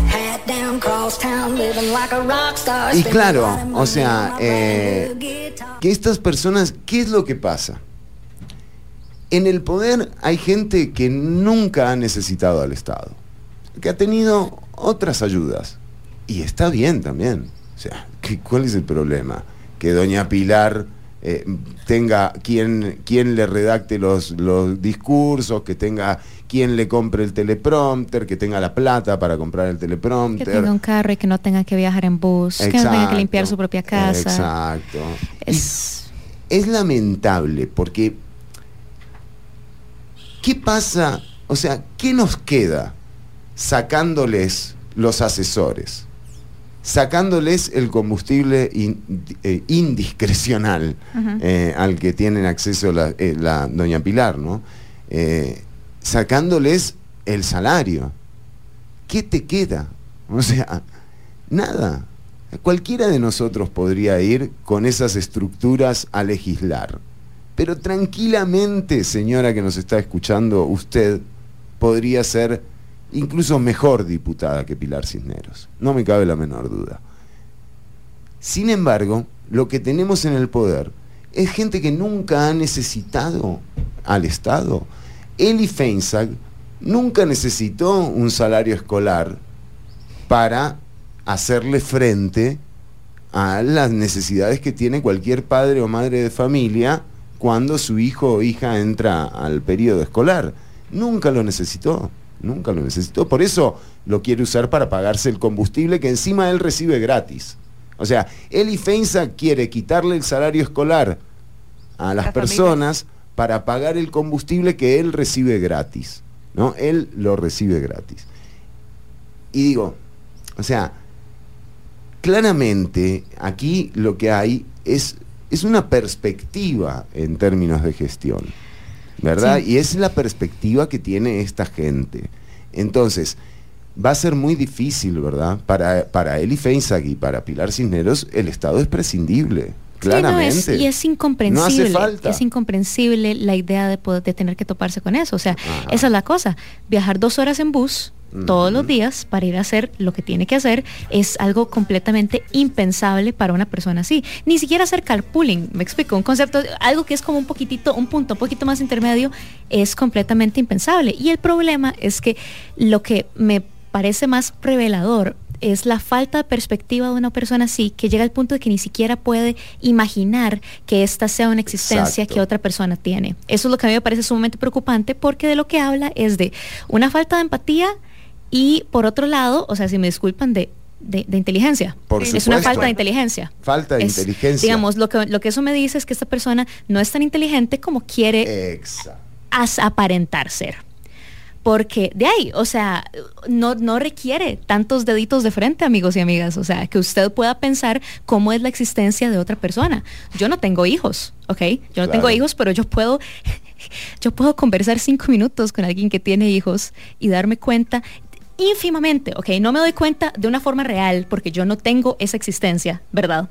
Y claro, o sea, eh, que estas personas, ¿qué es lo que pasa? En el poder hay gente que nunca ha necesitado al Estado, que ha tenido otras ayudas. Y está bien también. O sea, ¿qué- ¿cuál es el problema? Que doña Pilar eh, tenga quien, quien le redacte los, los discursos, que tenga quien le compre el teleprompter, que tenga la plata para comprar el Que teleprompter. tenga un carro y que no tenga que viajar en bus, que no tenga que limpiar su propia casa. Exacto. Es es lamentable porque ¿qué pasa O sea, ¿qué nos queda sacándoles los asesores? Sacándoles el combustible in- eh, indiscrecional eh, al que tienen acceso la, eh, la doña Pilar, ¿no? Sacándoles el salario. ¿Qué te queda? O sea, nada. Cualquiera de nosotros podría ir con esas estructuras a legislar. Pero tranquilamente, señora que nos está escuchando, usted podría ser incluso mejor diputada que Pilar Cisneros. No me cabe la menor duda. Sin embargo, lo que tenemos en el poder es gente que nunca ha necesitado al Estado. Eli Feinsack nunca necesitó un salario escolar para hacerle frente a las necesidades que tiene cualquier padre o madre de familia cuando su hijo o hija entra al periodo escolar. Nunca lo necesitó, nunca lo necesitó. Por eso lo quiere usar para pagarse el combustible que encima él recibe gratis. O sea, Eli Feinsack quiere quitarle el salario escolar a las Las personas para pagar el combustible que él recibe gratis. ¿no? Él lo recibe gratis. Y digo, o sea, claramente aquí lo que hay es, es una perspectiva en términos de gestión, ¿verdad? Sí. Y es la perspectiva que tiene esta gente. Entonces, va a ser muy difícil, ¿verdad? Para, para Eli Feinsack y para Pilar Cisneros, el Estado es prescindible, Sí, no, es- claramente. y es incomprensible. No hace falta. Es incomprensible la idea de poder de tener que toparse con eso. O sea, Ajá. esa es la cosa. Viajar dos horas en bus todos los días para ir a hacer lo que tiene que hacer es algo completamente impensable para una persona así. Ni siquiera hacer carpooling, me explico, un concepto, algo que es como un poquitito, un punto un poquito más intermedio, es completamente impensable. Y el problema es que lo que me parece más revelador es la falta de perspectiva de una persona así que llega al punto de que ni siquiera puede imaginar que esta sea una existencia Exacto. que otra persona tiene. Eso es lo que a mí me parece sumamente preocupante porque de lo que habla es de una falta de empatía y por otro lado, o sea, si me disculpan, de, de, de inteligencia. Por es una falta de inteligencia. Falta de Es, inteligencia. Digamos, lo que, lo que eso me dice es que esta persona no es tan inteligente como quiere aparentar ser. Porque de ahí, o sea, no, no requiere tantos deditos de frente, amigos y amigas. O sea, que usted pueda pensar cómo es la existencia de otra persona. Yo no tengo hijos, ¿ok? Yo no Claro. tengo hijos, pero yo puedo, yo puedo conversar cinco minutos con alguien que tiene hijos y darme cuenta ínfimamente, ¿ok? No me doy cuenta de una forma real porque yo no tengo esa existencia, ¿verdad?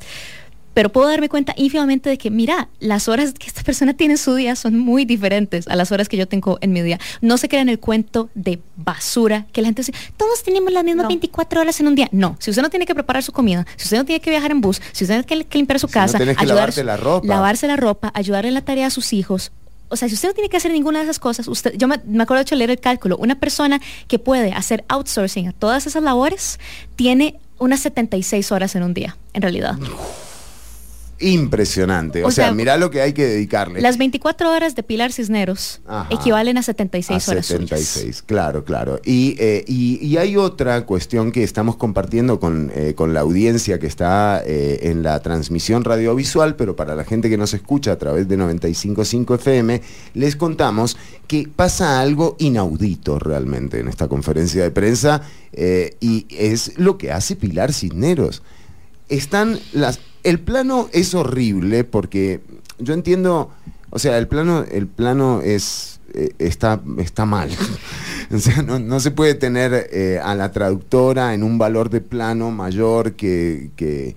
Pero puedo darme cuenta ínfimamente de que, mira, las horas que esta persona tiene en su día son muy diferentes a las horas que yo tengo en mi día. No se crean el cuento de basura que la gente dice, todos tenemos las mismas 24 horas en un día. No, si usted no tiene que preparar su comida, si usted no tiene que viajar en bus, si usted no tiene que limpiar su Si no casa, que ayudar- lavarte la ropa. lavarse la ropa, ayudarle en la tarea a sus hijos. O sea, si usted no tiene que hacer ninguna de esas cosas, usted, yo me, me acuerdo de hecho leer el cálculo, una persona que puede hacer outsourcing a todas esas labores tiene unas 76 horas en un día, en realidad. Impresionante. O, O sea, sea, mirá lo que hay que dedicarle. Las 24 horas de Pilar Cisneros Ajá. equivalen a 76 a horas 76, suyas. claro, claro. Y, eh, y- y hay otra cuestión que estamos compartiendo con, eh, con la audiencia que está eh, en la transmisión radiovisual, pero para la gente que nos escucha a través de 95.5 FM, les contamos que pasa algo inaudito realmente en esta conferencia de prensa eh, y es lo que hace Pilar Cisneros están las el plano es horrible porque yo entiendo o sea el plano el plano es eh, está está mal. O sea no, no se puede tener eh, a la traductora en un valor de plano mayor que, que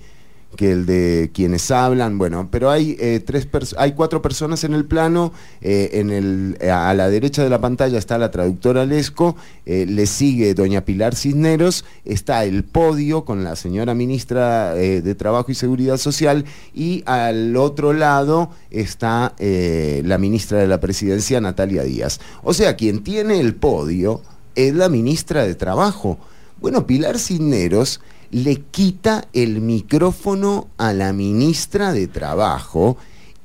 que el de quienes hablan, bueno, pero hay eh, tres hay cuatro personas en el plano, eh, en el, a la derecha de la pantalla está la traductora Lesco, eh, le sigue doña Pilar Cisneros, está el podio con la señora ministra de Trabajo y Seguridad Social y al otro lado está la ministra de la Presidencia, Natalia Díaz. O sea, quien tiene el podio es la ministra de Trabajo. Bueno, Pilar Cisneros le quita el micrófono a la ministra de Trabajo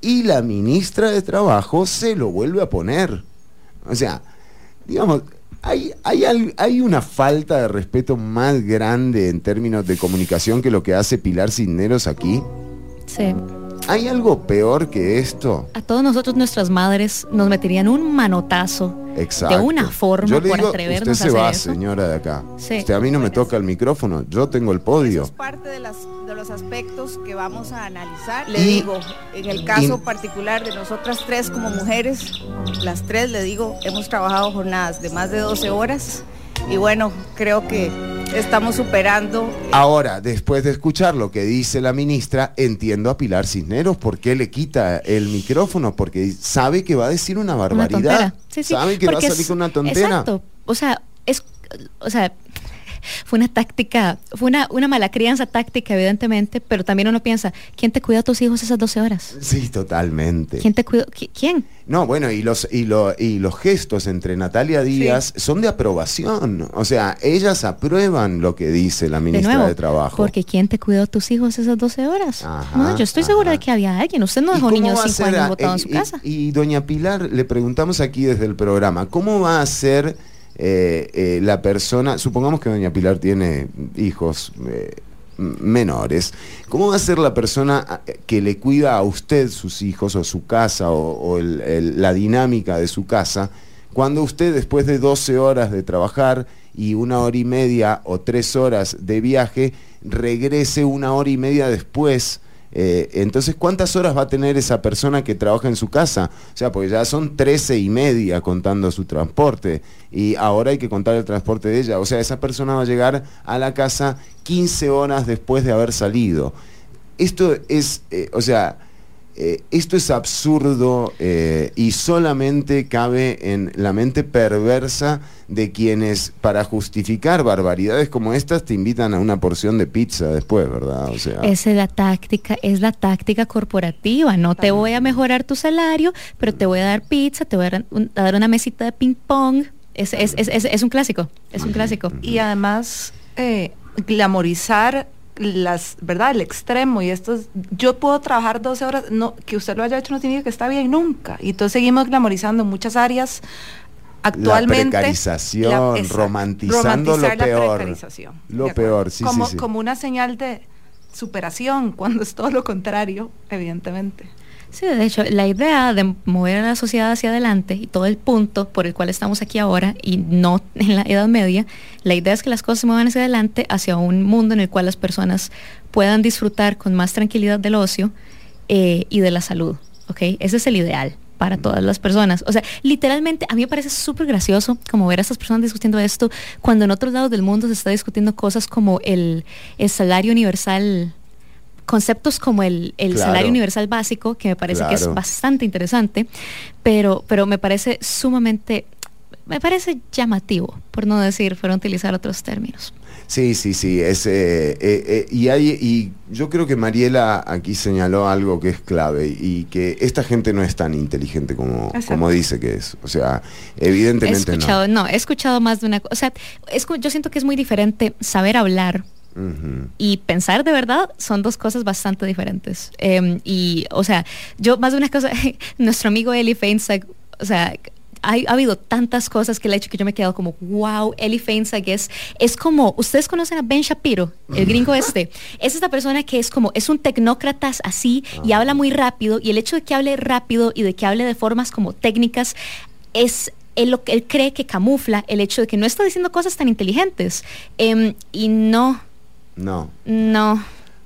y la ministra de Trabajo se lo vuelve a poner. O sea, digamos, hay, hay, hay una falta de respeto más grande en términos de comunicación que lo que hace Pilar Cisneros aquí. Sí. ¿Hay algo peor que esto? A todos nosotros, nuestras madres, nos meterían un manotazo Exacto. de una forma Yo le por digo, atrevernos usted a se hacer va, eso. señora de acá. Sí. Usted a mí no me toca el micrófono, yo tengo el podio. Es parte de, las, de los aspectos que vamos a analizar. Le Y- digo, en el caso y- particular de nosotras tres como mujeres, las tres, le digo, hemos trabajado jornadas de más de 12 horas y bueno, creo que estamos superando Ahora, después de escuchar lo que dice la ministra, entiendo a Pilar Cisneros por qué le quita el micrófono, porque sabe que va a decir una Una barbaridad. tontera. Sí, sí, sabe que va a salir con una tontera. Exacto. O sea, es, o sea, fue una táctica, fue una, una mala crianza táctica, evidentemente, pero también uno piensa, ¿quién te cuida a tus hijos esas 12 horas? Sí, totalmente. ¿Quién te cuida? qui- ¿Quién? No, bueno, y los, y, lo- y los gestos entre Natalia Díaz son de aprobación. O sea, ellas aprueban lo que dice la ministra de, nuevo, Trabajo. porque ¿quién te cuidó a tus hijos esas 12 horas? Ajá, no, yo estoy segura de que había alguien. Usted no ¿Y dejó niños va de a 5 ser años a- botados en su y- casa. Y, doña Pilar, le preguntamos aquí desde el programa, ¿cómo va a ser eh, eh, la persona, supongamos que doña Pilar tiene hijos eh, menores, ¿cómo va a ser la persona a- que le cuida a usted sus hijos o su casa o, la dinámica de su casa cuando usted después de 12 horas de trabajar y una hora y media o tres horas de viaje regrese una hora y media después? Eh, entonces, ¿cuántas horas va a tener esa persona que trabaja en su casa? O sea, porque ya son 13 y media contando su transporte y ahora hay que contar el transporte de ella. O sea, esa persona va a llegar a la casa 15 horas después de haber salido. Esto es, eh, o sea, eh, esto es absurdo eh, y solamente cabe en la mente perversa de quienes para justificar barbaridades como estas te invitan a una porción de pizza después, ¿verdad? O sea, Esa es la táctica, es la táctica corporativa. No te voy a mejorar tu salario, pero te voy a dar pizza, te voy a dar, un- a dar una mesita de ping pong. Es, es, es, es- es un clásico, es un clásico. Y además, eh, glamorizar las, ¿verdad? El extremo y esto es, yo puedo trabajar 12 horas, no, que usted lo haya hecho no significa que está bien nunca. Y entonces seguimos glamorizando muchas áreas actualmente. La precarización, exacto, romantizando lo la peor. precarización, Lo peor, sí, como, sí, sí. Como una señal de superación, cuando es todo lo contrario, evidentemente. Sí, de hecho, la idea de mover a la sociedad hacia adelante y todo el punto por el cual estamos aquí ahora y no en la Edad Media, la idea es que las cosas se muevan hacia adelante, hacia un mundo en el cual las personas puedan disfrutar con más tranquilidad del ocio eh, y de la salud, ¿ok? Ese es el ideal para todas las personas. O sea, literalmente a mí me parece súper gracioso como ver a estas personas discutiendo esto cuando en otros lados del mundo se está discutiendo cosas como el salario universal conceptos como el, el Claro. salario universal básico, que me parece que es bastante interesante, pero, pero me parece sumamente, me parece llamativo, por no decir, por no utilizar otros términos. Sí, sí, sí. Es, eh, eh, eh, y, hay, y yo creo que Mariela aquí señaló algo que es clave y que esta gente no es tan inteligente como, como dice que es. O sea, He evidentemente escuchado, no. he escuchado más de una cosa. O sea, es yo siento que es muy diferente saber hablar y pensar de verdad son dos cosas bastante diferentes. Eh, y, o sea, yo más de una cosa, nuestro amigo Eli Feinsack, o sea, hay- ha habido tantas cosas que le ha hecho que yo me he quedado como, wow, Eli Feinsack es, es como, ustedes conocen a Ben Shapiro, el gringo este, es esta persona que es como, es un tecnócrata así y habla muy rápido y el hecho de que hable rápido y de que hable de formas como técnicas es él, lo que él cree que camufla el hecho de que no está diciendo cosas tan inteligentes. Em, y no, No. no.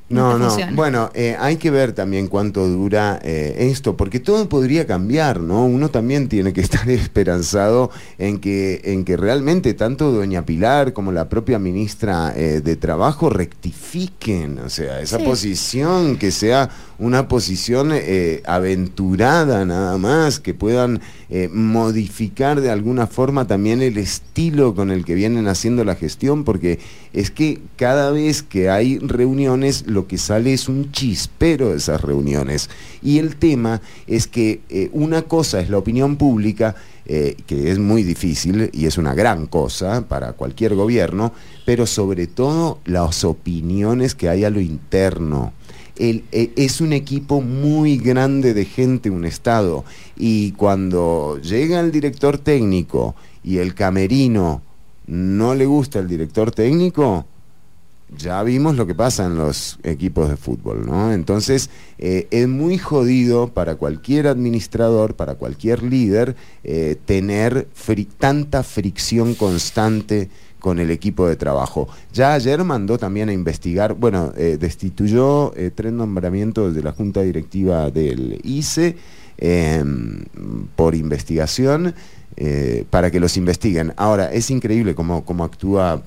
No, no. Bueno, eh, hay que ver también cuánto dura eh, esto, porque todo podría cambiar, ¿no? Uno también tiene que estar esperanzado en que, en que realmente tanto doña Pilar como la propia ministra eh, de Trabajo rectifiquen, o sea, esa Sí. posición que sea una posición eh, aventurada nada más, que puedan eh, modificar de alguna forma también el estilo con el que vienen haciendo la gestión, porque es que cada vez que hay reuniones lo que sale es un chispero de esas reuniones. Y el tema es que eh, una cosa es la opinión pública, eh, que es muy difícil y es una gran cosa para cualquier gobierno, pero sobre todo las opiniones que hay a lo interno. Eh, es un equipo muy grande de gente, un Estado, y cuando llega el director técnico y el camerino no le gusta el director técnico, ya vimos lo que pasa en los equipos de fútbol, ¿no? Entonces, eh, es muy jodido para cualquier administrador, para cualquier líder, eh, tener tanta fricción constante con el equipo de trabajo. Ya ayer mandó también a investigar, bueno, eh, destituyó eh, tres nombramientos de la Junta Directiva del ICE eh, por investigación eh, para que los investiguen. Ahora, es increíble cómo, cómo actúa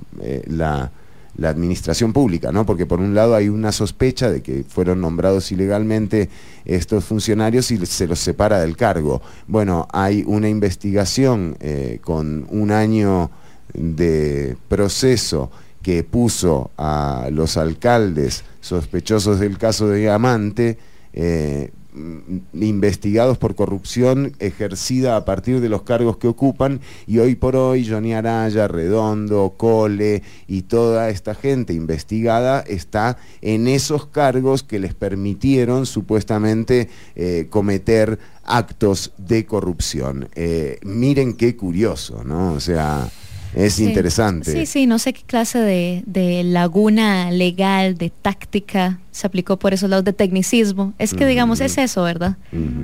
la, la administración pública, ¿no? Porque por un lado hay una sospecha de que fueron nombrados ilegalmente estos funcionarios y se los separa del cargo. Bueno, hay una investigación con un año de proceso que puso a los alcaldes sospechosos del caso de Diamante eh, mm, investigados por corrupción ejercida a partir de los cargos que ocupan y hoy por hoy Johnny Araya, Redondo, Cole y toda esta gente investigada está en esos cargos que les permitieron supuestamente eh, cometer actos de corrupción. Eh, miren qué curioso, ¿no? O sea, es Sí. interesante. Sí, sí, no sé qué clase de, de laguna legal, de táctica se aplicó por esos lados de tecnicismo. Es que, digamos, es eso, ¿verdad?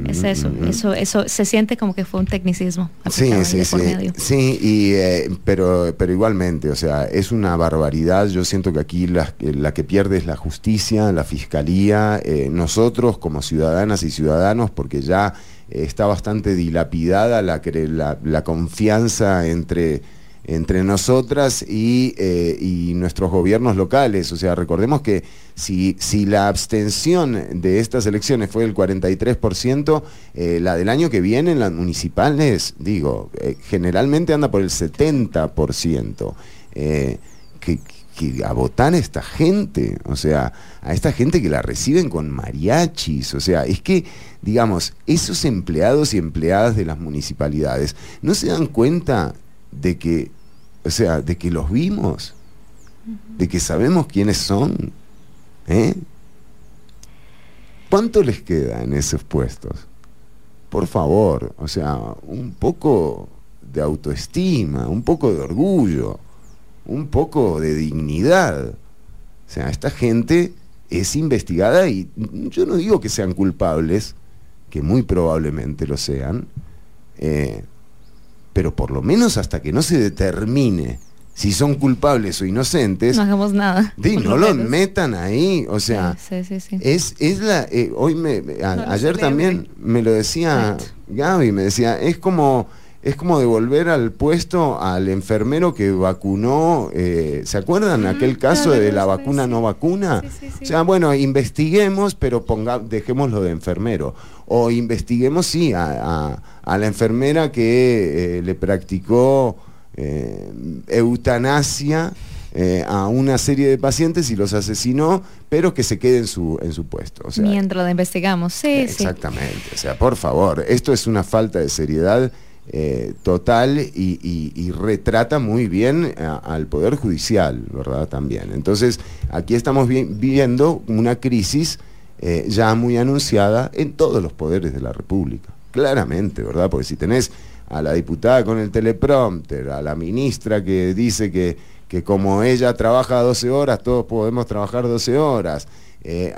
Es eso, eso, eso se siente como que fue un tecnicismo. Sí, sí, sí, medio. sí, y, eh, pero, pero igualmente, o sea, es una barbaridad. Yo siento que aquí la, la que pierde es la justicia, la fiscalía, eh, nosotros como ciudadanas y ciudadanos, porque ya eh, está bastante dilapidada la, la, la confianza entre entre nosotras y, eh, y nuestros gobiernos locales. O sea, recordemos que si, si la abstención de estas elecciones fue del 43%, eh, la del año que viene en las municipales, digo, eh, generalmente anda por el 70%. Eh, que, que a votar a esta gente, o sea, a esta gente que la reciben con mariachis, o sea, es que, digamos, esos empleados y empleadas de las municipalidades no se dan cuenta de que, o sea, de que los vimos, de que sabemos quiénes son, ¿eh? ¿Cuánto les queda en esos puestos? Por favor, o sea, un poco de autoestima, un poco de orgullo, un poco de dignidad. O sea, esta gente es investigada y yo no digo que sean culpables, que muy probablemente lo sean, eh, pero por lo menos hasta que no se determine si son culpables o inocentes, No hagamos nada. no lo los menos. metan ahí, o sea, Sí, sí, sí. es, es la, eh, hoy me, a- No lo ayer también me lo decía Gaby, me decía, es como, es como devolver al puesto al enfermero que vacunó, eh, ¿se acuerdan aquel caso de la vacuna no vacuna? O sea, bueno, investiguemos, pero ponga, dejémoslo de enfermero. O investiguemos, sí, a, a- a la enfermera que eh, le practicó eh, eutanasia eh, a una serie de pacientes y los asesinó, pero que se quede en su, en su puesto. O sea, Mientras la investigamos. Sí, sí. Exactamente, o sea, por favor, esto es una falta de seriedad eh, total y, y- y retrata muy bien a- al Poder Judicial, ¿verdad? También. Entonces, aquí estamos vi- viendo una crisis ya muy anunciada en todos los poderes de la República, claramente, ¿verdad? Porque si tenés a la diputada con el teleprompter, a la ministra que dice que, que como ella trabaja 12 horas, todos podemos trabajar 12 horas, eh,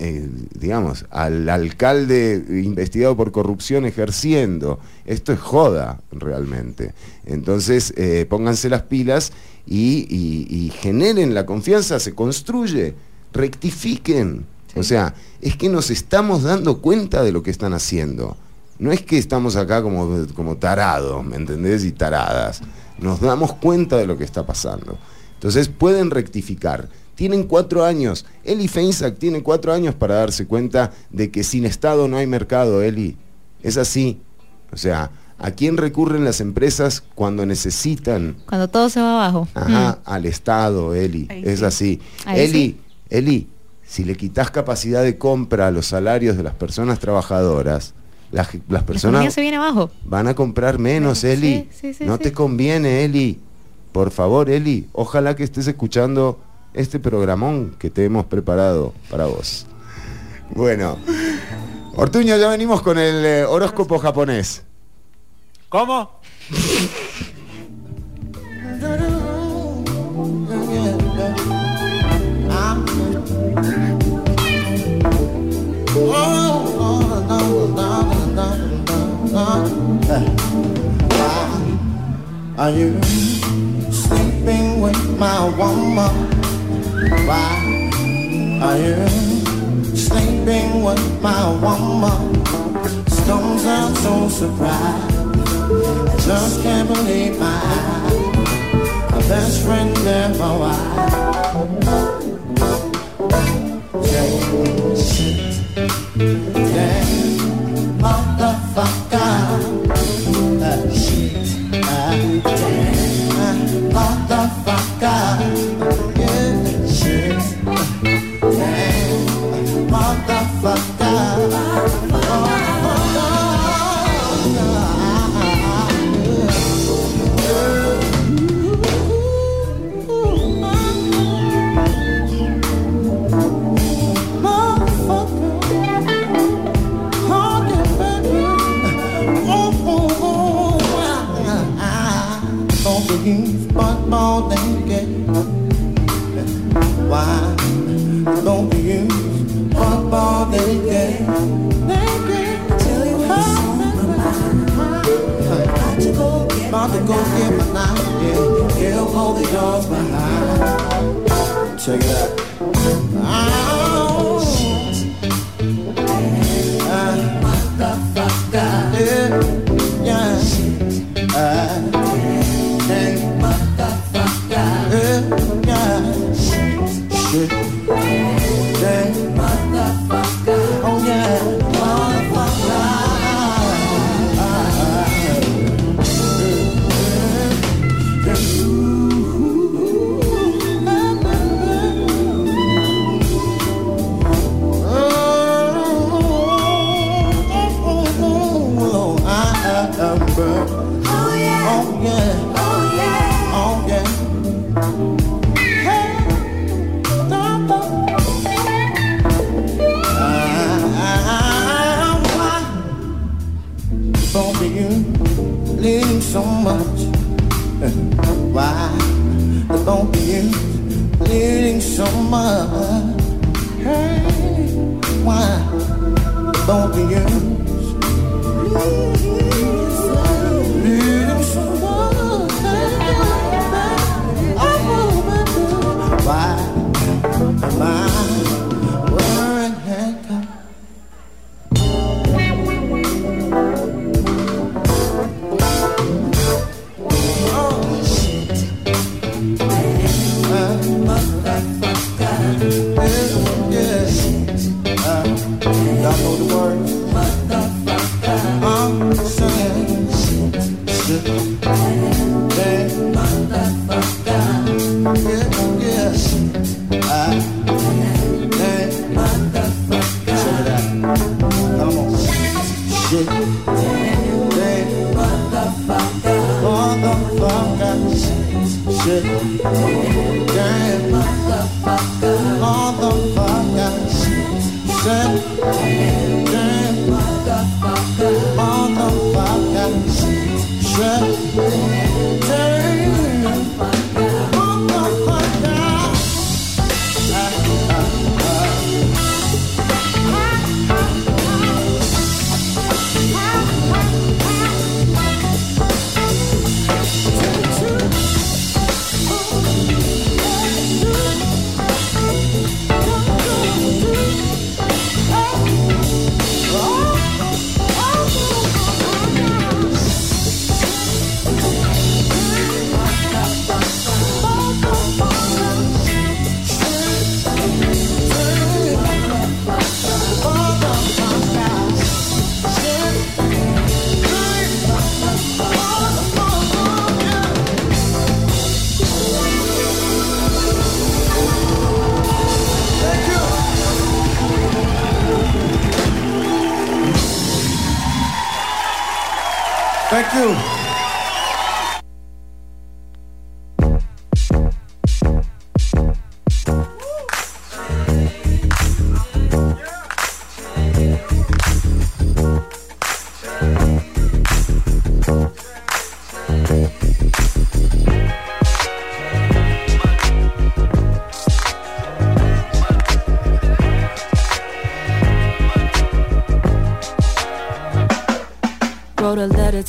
eh, digamos, al alcalde investigado por corrupción ejerciendo. Esto es joda, realmente. Entonces, eh, pónganse las pilas y, y- y generen la confianza, se construye, rectifiquen. O sea, es que nos estamos dando cuenta de lo que están haciendo. No es que estamos acá como, como tarados, ¿me entendés? Y taradas. Nos damos cuenta de lo que está pasando. Entonces pueden rectificar. Tienen cuatro años. Eli Feinsack tiene cuatro años para darse cuenta de que sin Estado no hay mercado, Eli. Es así. O sea, ¿a quién recurren las empresas cuando necesitan Cuando todo se va abajo. Ajá, al Estado, Eli. Ahí es sí. así. Ahí Eli, sí. Eli, si le quitas capacidad de compra a los salarios de las personas trabajadoras, las, las La economía personas se viene abajo. van a comprar menos, Eli. sí, sí, no sí. te conviene, Eli. Por favor, Eli, ojalá que estés escuchando este programón que te hemos preparado para vos. Bueno, Ortuño, ya venimos con el eh, horóscopo japonés. ¿Cómo? Are you sleeping with my woman? Why are you sleeping with my woman? Don't sound so surprised. I just can't believe my eyes. My best friend ever wife. Jane, yeah motherfucker.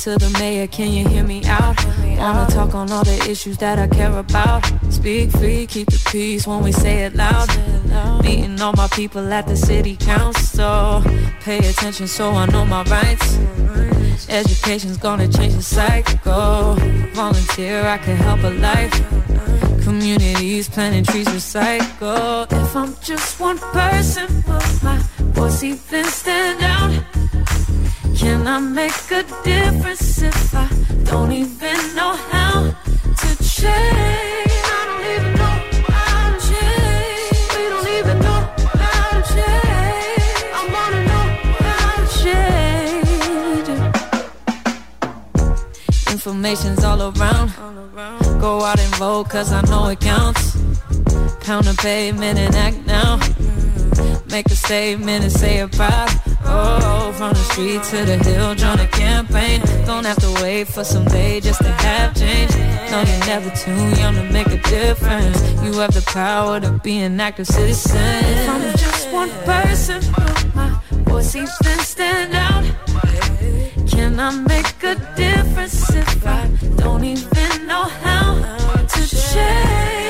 To the mayor, can you hear me out? Wanna talk on all the issues that I care about. Speak free, keep the peace when we say it loud. Meeting all my people at the city council. Pay attention so I know my rights. Education's gonna change the cycle. Volunteer, I can help a life. Communities planting trees recycle. If I'm just one person, will my voice even stand out? Can I make a difference if I don't even know how to change? I don't even know how to change. We don't even know how to change. I wanna know how to change. Information's all around. Go out and vote cause I know it counts. Pound the pavement and act now. Make a statement and say it proud. Oh, from the street to the hill, join a campaign. Don't have to wait for someday just to have change. No, you're never too young to make a difference. You have the power to be an active citizen. If I'm just one person, my voice even stand out? Can I make a difference if I don't even know how to change?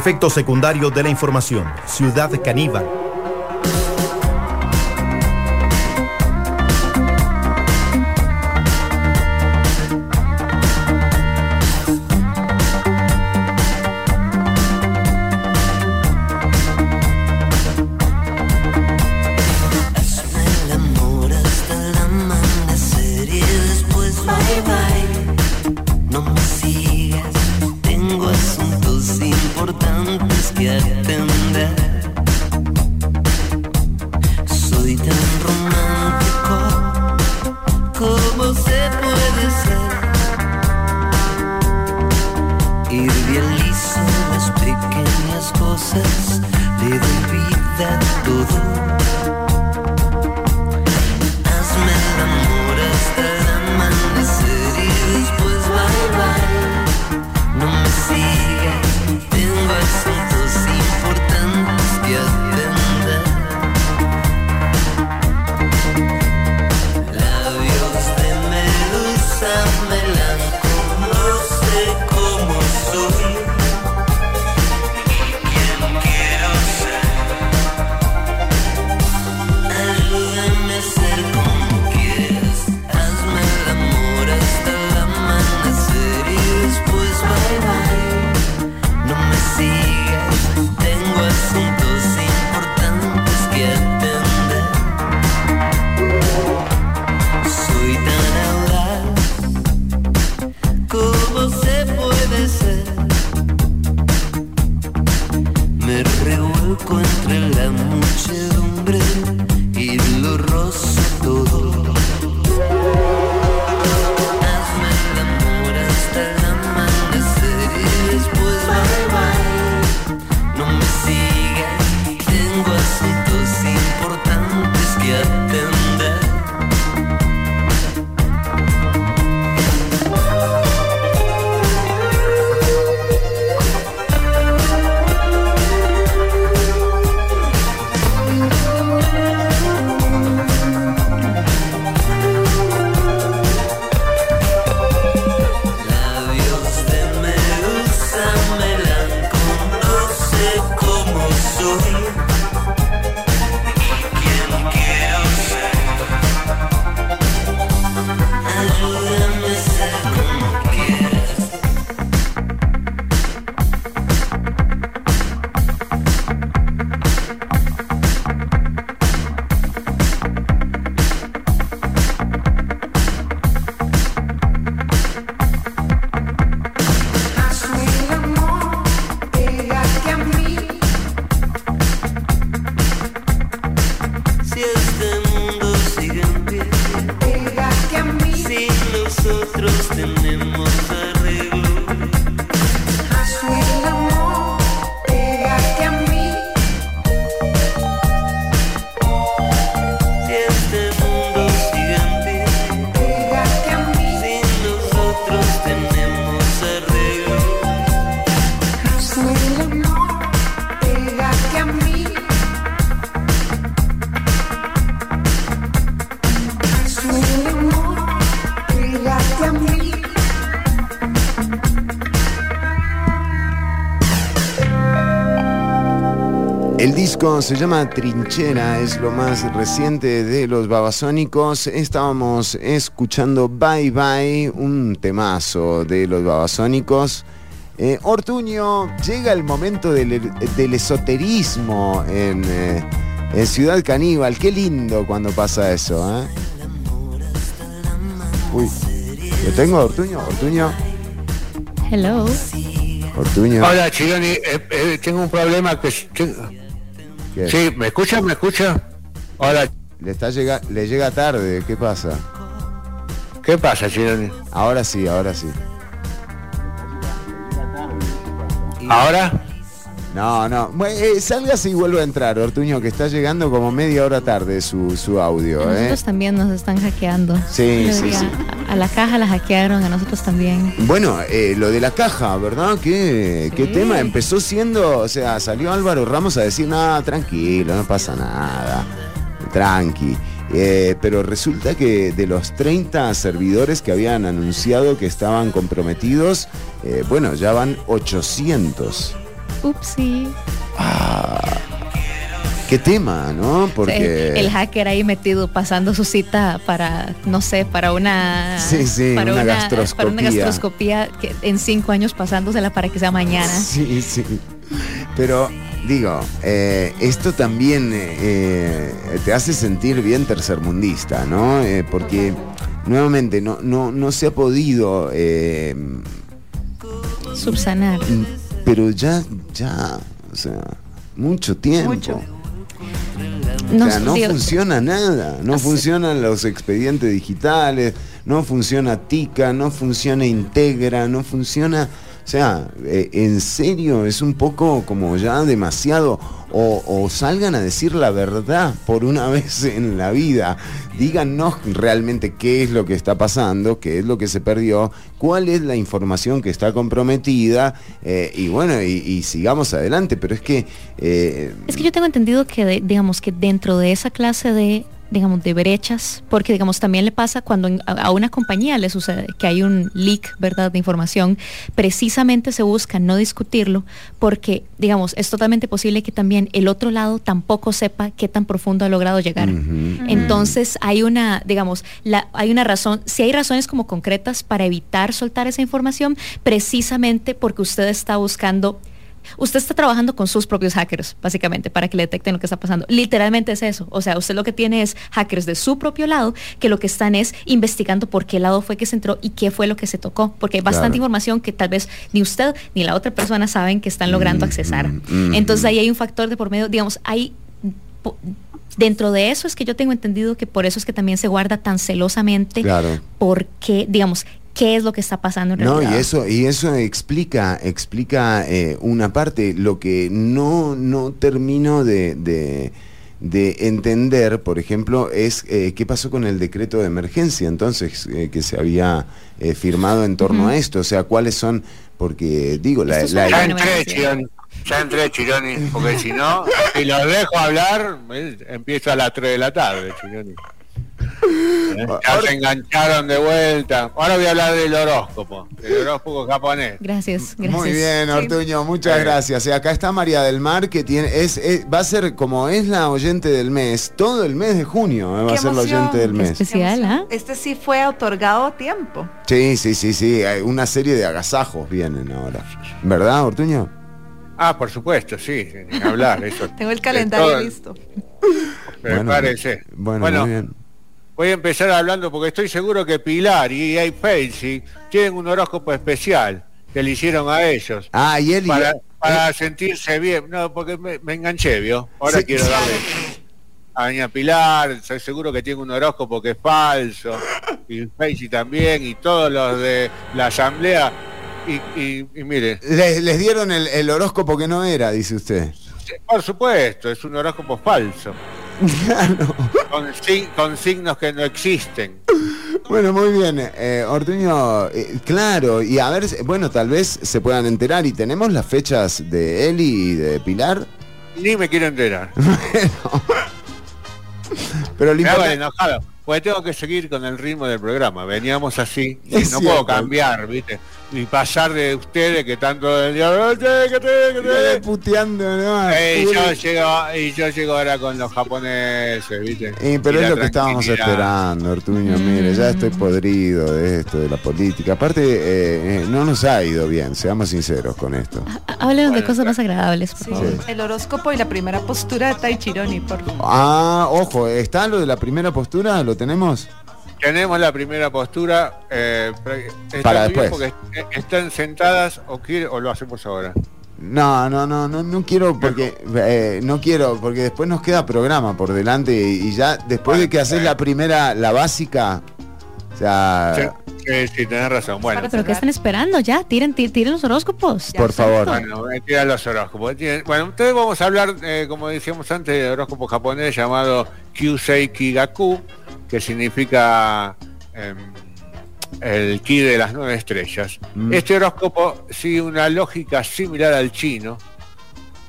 efecto secundario de la información. Ciudad caníbal. El disco se llama Trinchera, es lo más reciente de los babasónicos. Estábamos escuchando Bye Bye, un temazo de los babasónicos. Eh, Ortuño, llega el momento del, del esoterismo en, eh, en Ciudad Caníbal. Qué lindo cuando pasa eso, ¿eh? Uy, ¿lo tengo, Ortuño? Ortuño, Hello. Ortuño. Hola, Chironi, eh, eh, tengo un problema que... Sí, ¿me escucha? ¿Me escucha? Hola, Le, está llega, le llega tarde, ¿qué pasa? ¿qué pasa, Chironi? Ahora sí, ahora sí. ¿Ahora? No, no. Eh, sálgase y vuelva a entrar, Ortuño, que está llegando como media hora tarde su, su audio, A ¿eh? también nos están hackeando. Sí, sí, sí. A, a la caja la hackearon, a nosotros también. Bueno, eh, lo de la caja, ¿verdad? ¿Qué, qué tema? Empezó siendo, o sea, salió Álvaro Ramos a decir, nada, tranquilo, no pasa nada, tranqui. Eh, pero resulta que de los 30 servidores que habían anunciado que estaban comprometidos, eh, bueno, ya van 800. Upsi. ¿Qué tema, no? Porque... El hacker ahí metido pasando su cita para, no sé, para una... Sí, sí, para una Para una gastroscopía. gastroscopía que en cinco años pasándosela para que sea mañana. Sí, sí. Pero digo, eh, esto también eh, te hace sentir bien tercermundista, ¿no? Eh, porque nuevamente no, no, no se ha podido, Subsanar. pero ya, ya, o sea, mucho tiempo. Mucho. O No, sea, no digo- funciona nada, no funcionan los expedientes digitales, no funciona TICA, no funciona Integra, no funciona, o sea, eh, en serio, es un poco como ya demasiado, o, o salgan a decir la verdad por una vez en la vida, díganos realmente qué es lo que está pasando, qué es lo que se perdió, cuál es la información que está comprometida, eh, y bueno, y, sigamos adelante, pero es que... eh, Es que yo tengo entendido que, digamos, que dentro de esa clase de, digamos, de brechas, porque, digamos, también le pasa cuando a una compañía le sucede que hay un leak, ¿verdad?, de información, precisamente se busca no discutirlo, porque, digamos, es totalmente posible que también el otro lado tampoco sepa qué tan profundo ha logrado llegar. Entonces hay una, digamos, la, hay una razón, si hay razones como concretas para evitar soltar esa información, precisamente porque usted está buscando Usted está trabajando con sus propios hackers, básicamente, para que le detecten lo que está pasando. Literalmente es eso. O sea, usted lo que tiene es hackers de su propio lado que lo que están es investigando por qué lado fue que se entró y qué fue lo que se tocó. Porque hay bastante Claro. información que tal vez ni usted ni la otra persona saben que están logrando accesar. mm, Entonces mm. ahí hay un factor de por medio, digamos, hay... Dentro de eso es que yo tengo entendido que por eso es que también se guarda tan celosamente Claro. porque, digamos, qué es lo que está pasando en No, realidad. y eso, y eso explica, explica eh, una parte, lo que no, no termino de, de- de entender, por ejemplo, es eh, qué pasó con el decreto de emergencia entonces eh, que se había eh, firmado en torno a esto, o sea, cuáles son, porque digo, la, la- ya entré, Chironi. Ya entré, Chironi, porque si no, si los dejo hablar, eh, empiezo a las 3 de la tarde, Chironi. Eh, Ya se engancharon de vuelta. Ahora voy a hablar del horóscopo, del horóscopo japonés. Gracias, gracias. Muy bien, Ortuño, muchas Sí. gracias. Y acá está María del Mar, que tiene, es, es- va a ser como es la oyente del mes, todo el mes de junio eh, va a ser la oyente del Qué mes. Especial, ¿ah? Este sí fue otorgado a tiempo. Sí, sí, sí, sí. hay Una serie de agasajos vienen ahora. ¿Verdad, Ortuño? Ah, por supuesto, sí, hablar. Eso, Tengo el calendario todo- listo. Prepárese. Bueno, Bueno, muy bien. Voy a empezar hablando porque estoy seguro que Pilar y A. Paisy tienen un horóscopo especial que le hicieron a ellos. Ah, y él para, para sentirse bien. No, porque me, me enganché, ¿vio? Ahora Sí. quiero darle a doña Pilar, estoy seguro que tiene un horóscopo que es falso, y Paisy también, y todos los de la asamblea. Y, y, y mire, Les, les dieron el, el horóscopo que no era, dice usted. por supuesto, es un horóscopo falso. Con, si- con signos que no existen. Bueno, muy bien, eh, Ortuño, eh, claro, y a ver, bueno, tal vez se puedan enterar y tenemos las fechas de Eli y de Pilar, Ni me quiero enterar. pero Me hago enojado. Pues tengo que seguir con el ritmo del programa. Veníamos así. y no cierto. puedo cambiar, ¿viste? Y pasar de ustedes que tanto puteando, ¿no? Eh, y, yo llego, y yo llego ahora con los japoneses, ¿viste? Eh, pero Y es lo que estábamos esperando, Ortuño. Mire, ya estoy podrido de esto, de la política. Aparte, eh, eh, no nos ha ido bien, seamos sinceros con esto. Háblenos de cosas más agradables, por favor. El horóscopo y la primera postura de Tai Chironi, por favor. Ah, ojo, ¿está lo de la primera postura? ¿Lo tenemos? Tenemos la primera postura. eh, Para muy bien después. porque est- están sentadas o, quiere, o lo hacemos ahora. No, no, no, no, no quiero porque eh, no quiero porque después nos queda programa por delante y, y ya después de que haces la primera, la básica, o sea, Sí, sí, sí, tenés razón. Bueno, ¿Pero qué están esperando? Ya, tiren, ti- tiren los horóscopos. por favor. Bueno, me tiran los horóscopos. Tienen- Bueno, entonces vamos a hablar, eh, como decíamos antes, de horóscopo japonés llamado Kyusei Kigaku, que significa em, el ki de las nueve estrellas. Mm. Este horóscopo sigue una lógica similar al chino,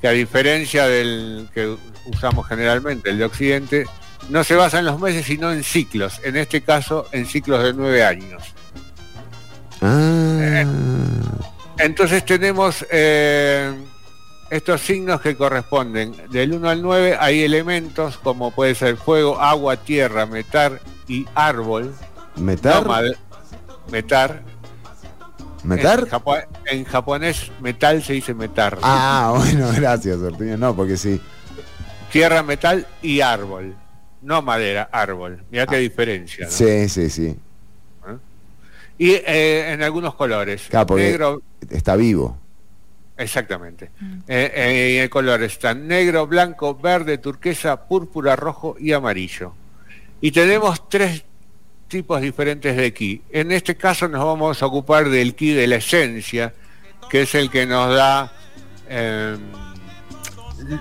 que a diferencia del que usamos generalmente, el de Occidente, no se basa en los meses, sino en ciclos. En este caso, en ciclos de nueve años. Ah, Entonces tenemos eh, estos signos que corresponden del 1 al 9, hay elementos como puede ser fuego, agua, tierra, metal y árbol. ¿Metar? No, made- metar. ¿Metar? En, japo- en japonés metal se dice metar. Ah, bueno, gracias, Ortuño. No, porque sí. Tierra, metal y árbol. No madera, árbol. Mira qué diferencia. ¿no? Ah. Sí, sí, sí. Y eh, en algunos colores. Claro, porque Negro, está vivo. Exactamente. Eh, eh, y en colores están negro, blanco, verde, turquesa, púrpura, rojo y amarillo. Y tenemos tres tipos diferentes de ki. En este caso nos vamos a ocupar del ki de la esencia, que es el que nos da eh,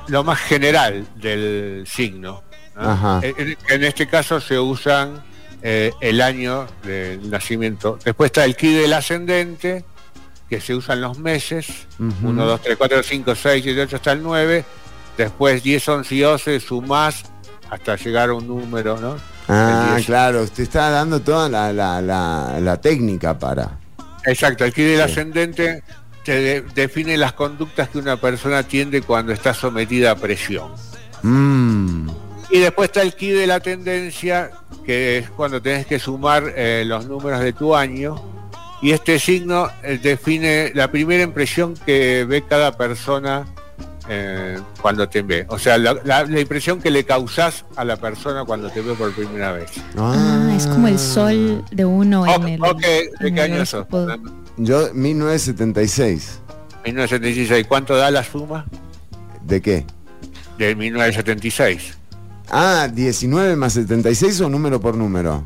lo más general del signo. ¿no? Ajá. En, en este caso se usan eh, el año del nacimiento. Después está el ki del ascendente, que se usan los meses, Ujú. 1, 2, 3, 4, 5, 6, 7, 8 hasta el 9, después 10, 11 y 12 sumás hasta llegar a un número, ¿no? Ah, claro, usted está dando toda la, la, la, la técnica para. Exacto, el ki del ascendente te de- define las conductas que una persona tiende cuando está sometida a presión. Mm, Y después está el ki de la tendencia, que es cuando tenés que sumar eh, los números de tu año. Y este signo eh, define la primera impresión que ve cada persona eh, cuando te ve. O sea, la, la- la impresión que le causás a la persona cuando te ve por primera vez. Ah, es como el sol de uno en el. Ok, ¿de qué año sos? yo, 1976. 1976. ¿Cuánto da la suma? ¿De qué? De 1976. Ah, 19 más 76 o número por número.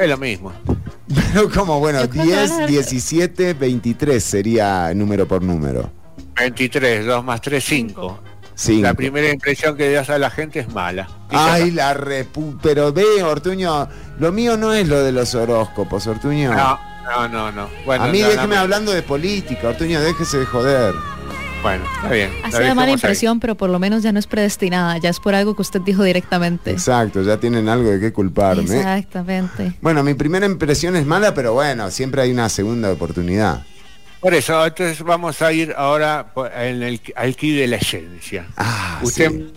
Es lo mismo. Pero como, bueno, Yo creo que van a 10, dar- 17, 23 sería número por número. 23, 2 más 3, 5. Cinco. La primera impresión que le das a la gente es mala. Ay, la repu... Pero ve, Ortuño, lo mío no es lo de los horóscopos, Ortuño. No, no, no, no. Bueno, a mí no, déjeme no, hablando de política, Ortuño, déjese de joder. Bueno, está bien. Hace de mala ahí. impresión, pero por lo menos ya no es predestinada, ya es por algo que usted dijo directamente. Exacto, ya tienen algo de qué culparme. Exactamente. Bueno, mi primera impresión es mala, pero bueno, siempre hay una segunda oportunidad. Por eso, entonces vamos a ir ahora en el, al ki de la esencia. Ah, usted, sí.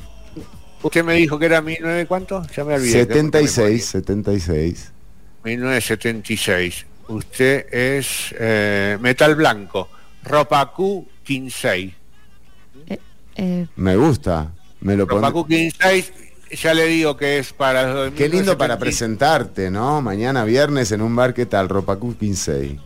usted me dijo que era 19 cuánto? Ya me olvidé. 76, 76. 1976. Usted es eh, metal blanco. Ropa Q 15. Eh, Me gusta. Me lo Ropa pone... Q 15, ya le digo que es para... Qué lindo para 1976. presentarte, ¿no? Mañana viernes en un bar, ¿qué tal? Ropa Q 15.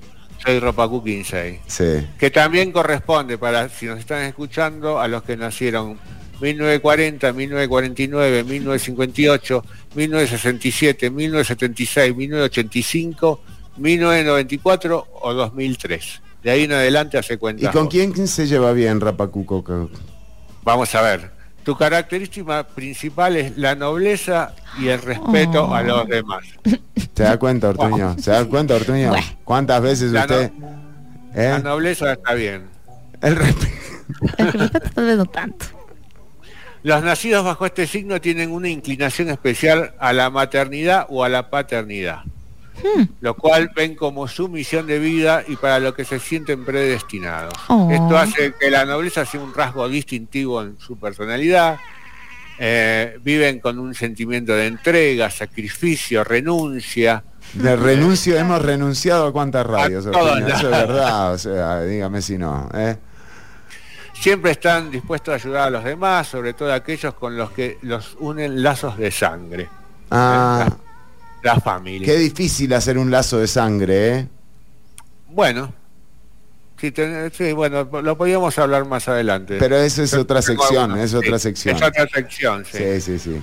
Soy Ropa Q 15. Sí. que también corresponde para, si nos están escuchando, a los que nacieron 1940, 1949, 1958, 1967, 1976, 1985, 1994 o 2003. De ahí en adelante hace ¿Y cuenta. con quién se lleva bien Rapa Q Coca? Vamos a ver. Tu característica principal es la nobleza y el respeto Oh. a los demás. ¿Se da cuenta, Ortuño? ¿Se da cuenta, Ortuño? Bueno. ¿Cuántas veces La usted... La ¿Eh? nobleza está bien. El respeto... el respeto tal vez no tanto. Los nacidos bajo este signo tienen una inclinación especial a la maternidad o a la paternidad, lo cual ven como su misión de vida y para lo que se sienten predestinados. Oh. Esto hace que la nobleza sea un rasgo distintivo en su personalidad. eh, viven con un sentimiento de entrega, sacrificio, renuncia. De renuncio, hemos renunciado a cuántas radios, A todas Ortuño? Eso es las- verdad, o sea, dígame si no. ¿eh? Siempre están dispuestos a ayudar a los demás, sobre todo aquellos con los que los unen lazos de sangre. Ah, La familia. qué difícil hacer un lazo de sangre, ¿eh? Bueno, sí, ten- sí, bueno, lo podíamos hablar más adelante. Pero eso es otra sección, es otra Sí, sección. Es otra sección, sí. Sí, sí, sí.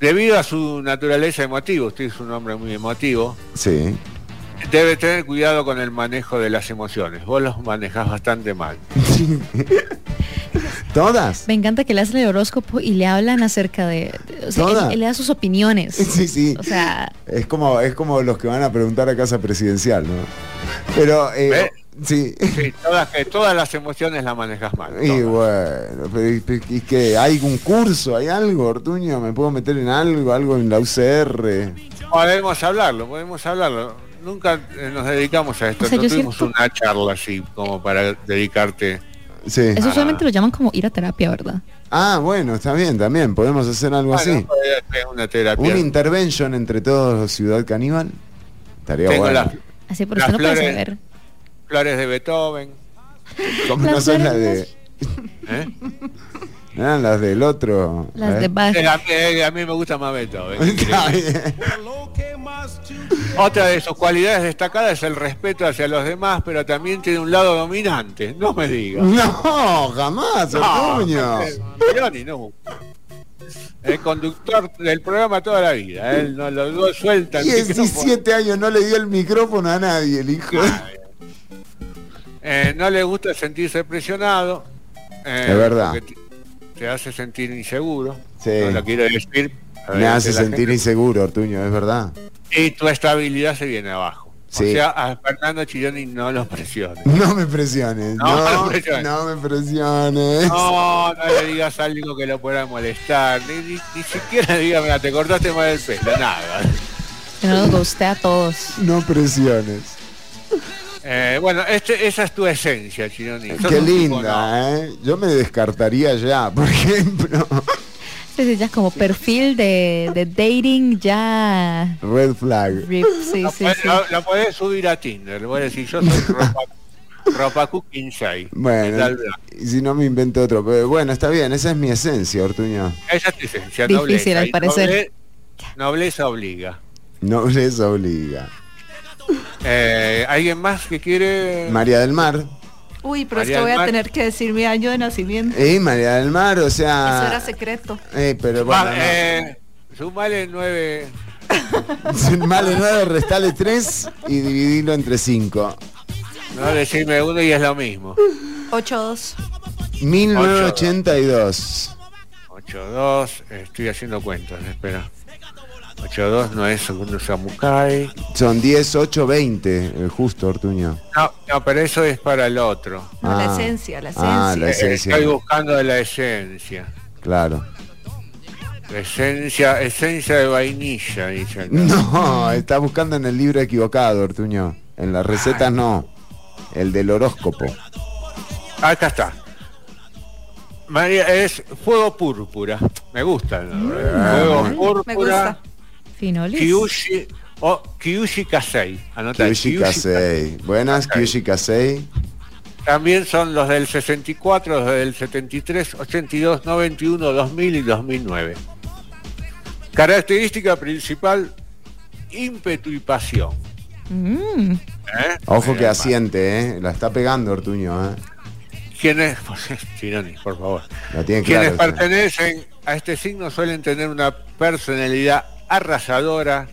Debido a su naturaleza emotiva, usted es un hombre muy emotivo, Sí. debe tener cuidado con el manejo de las emociones. Vos los manejás bastante mal. ¿Todas? Me encanta que le hacen el horóscopo y le hablan acerca de... de- o sea, Todas. él, él le da sus opiniones. Sí, sí. O sea, Es como, es como los que van a preguntar a casa presidencial, ¿no? Pero, eh, sí. Sí, todas, que todas las emociones las manejas mal. Y bueno, pero ¿y- pero ¿y qué? ¿Hay un curso? ¿Hay algo, Ortuño? ¿Me puedo meter en algo? ¿Algo en la UCR? Podemos hablarlo, podemos hablarlo. Nunca eh, nos dedicamos a esto. O sea, no tuvimos siento- una charla así como para dedicarte. Sí. eso solamente lo llaman como ir a terapia, ¿verdad? Ah, bueno, está bien, también. Podemos hacer algo así. ser una terapia. Un intervention entre todos Ciudad Caníbal. Estaría Tengo bueno. las, Así por usted no puede flores. saber. flores de Beethoven. Como no son las de. ¿eh? ¿No eran las del otro. Las ¿eh? de Bach. Eh, A, mí, eh, a mí me gusta más Beethoven. Está bien. Otra de sus cualidades destacadas es el respeto hacia los demás, pero también tiene un lado dominante. No me digas. No, jamás. Pironi, no. El conductor del programa toda la vida. Él no lo no suelta. el micrófono. 17 años no le dio el micrófono a nadie, el hijo. Eh, no le gusta sentirse presionado. eh, Es verdad. porque Te, hace sentir inseguro. Sí. No lo quiero decir. Me hace sentir gente- inseguro, Ortuño, es verdad. Y tu estabilidad se viene abajo. Sí. O sea, a Fernando Chironi no lo presiones. No me presiones. No, No, presiones. no me presiones. No, no le digas algo que lo pueda molestar. Ni, ni, ni siquiera diga, mira, te cortaste mal el pelo. Nada. No nos guste a todos. No presiones. Eh, bueno, este, esa es tu esencia, Chironi. Qué un tipo, ¿no? linda, ¿eh? Yo me descartaría ya, por ejemplo. Sí, sí, ya como perfil de, de dating ya... Red flag. Rip, sí, Lo, sí, podés- sí. lo- lo podés subir a Tinder. Voy a decir, yo soy Ropa, Ropacu 15. Bueno, y si no me invento otro. Pero bueno, está bien, esa es mi esencia, Ortuño. Esa es tu esencia, Difícil, nobleza. al parecer. noble- nobleza obliga. No les obliga. Eh, ¿Alguien más que quiere...? María del Mar. Uy, pero es María que voy a Mar. tener que decir mi año de nacimiento. Eh, María del Mar, o Eso era sea. secreto. Eh, pero Va, bueno. no. eh, sumale nueve... Male 9, restale 3 y dividilo entre 5. No decirme uno y es lo mismo. 8-2. 1982. 8-2, estoy haciendo cuentas, espera. 8-2 no es segundo Samukai. Son 10, 8, 20. El justo, Ortuño. No, no, pero eso es para el otro. No, la Ah. esencia, la esencia. Ah, la Eh, esencia. Estoy buscando la esencia. Claro. La esencia, esencia de vainilla, dice acá. No, está buscando en el libro equivocado, Ortuño. En las recetas no. El del horóscopo. Acá está. María, es fuego púrpura. Me gusta. nombre. fuego Me púrpura. gusta. Finolis. Kyushi o Kyushi Kasei. Anota, Kyushi Kasei. Buenas. Kyushi Kasei. También son los del 64, los del 73, 82, 91, 2000 y 2009. Característica principal, ímpetu y pasión. Mm. ¿eh? Ojo que asiente, ¿eh? La está pegando, Ortuño, ¿eh? Quienes, Chironi, por favor. La Quienes pertenecen a este signo suelen tener una personalidad arrasadora,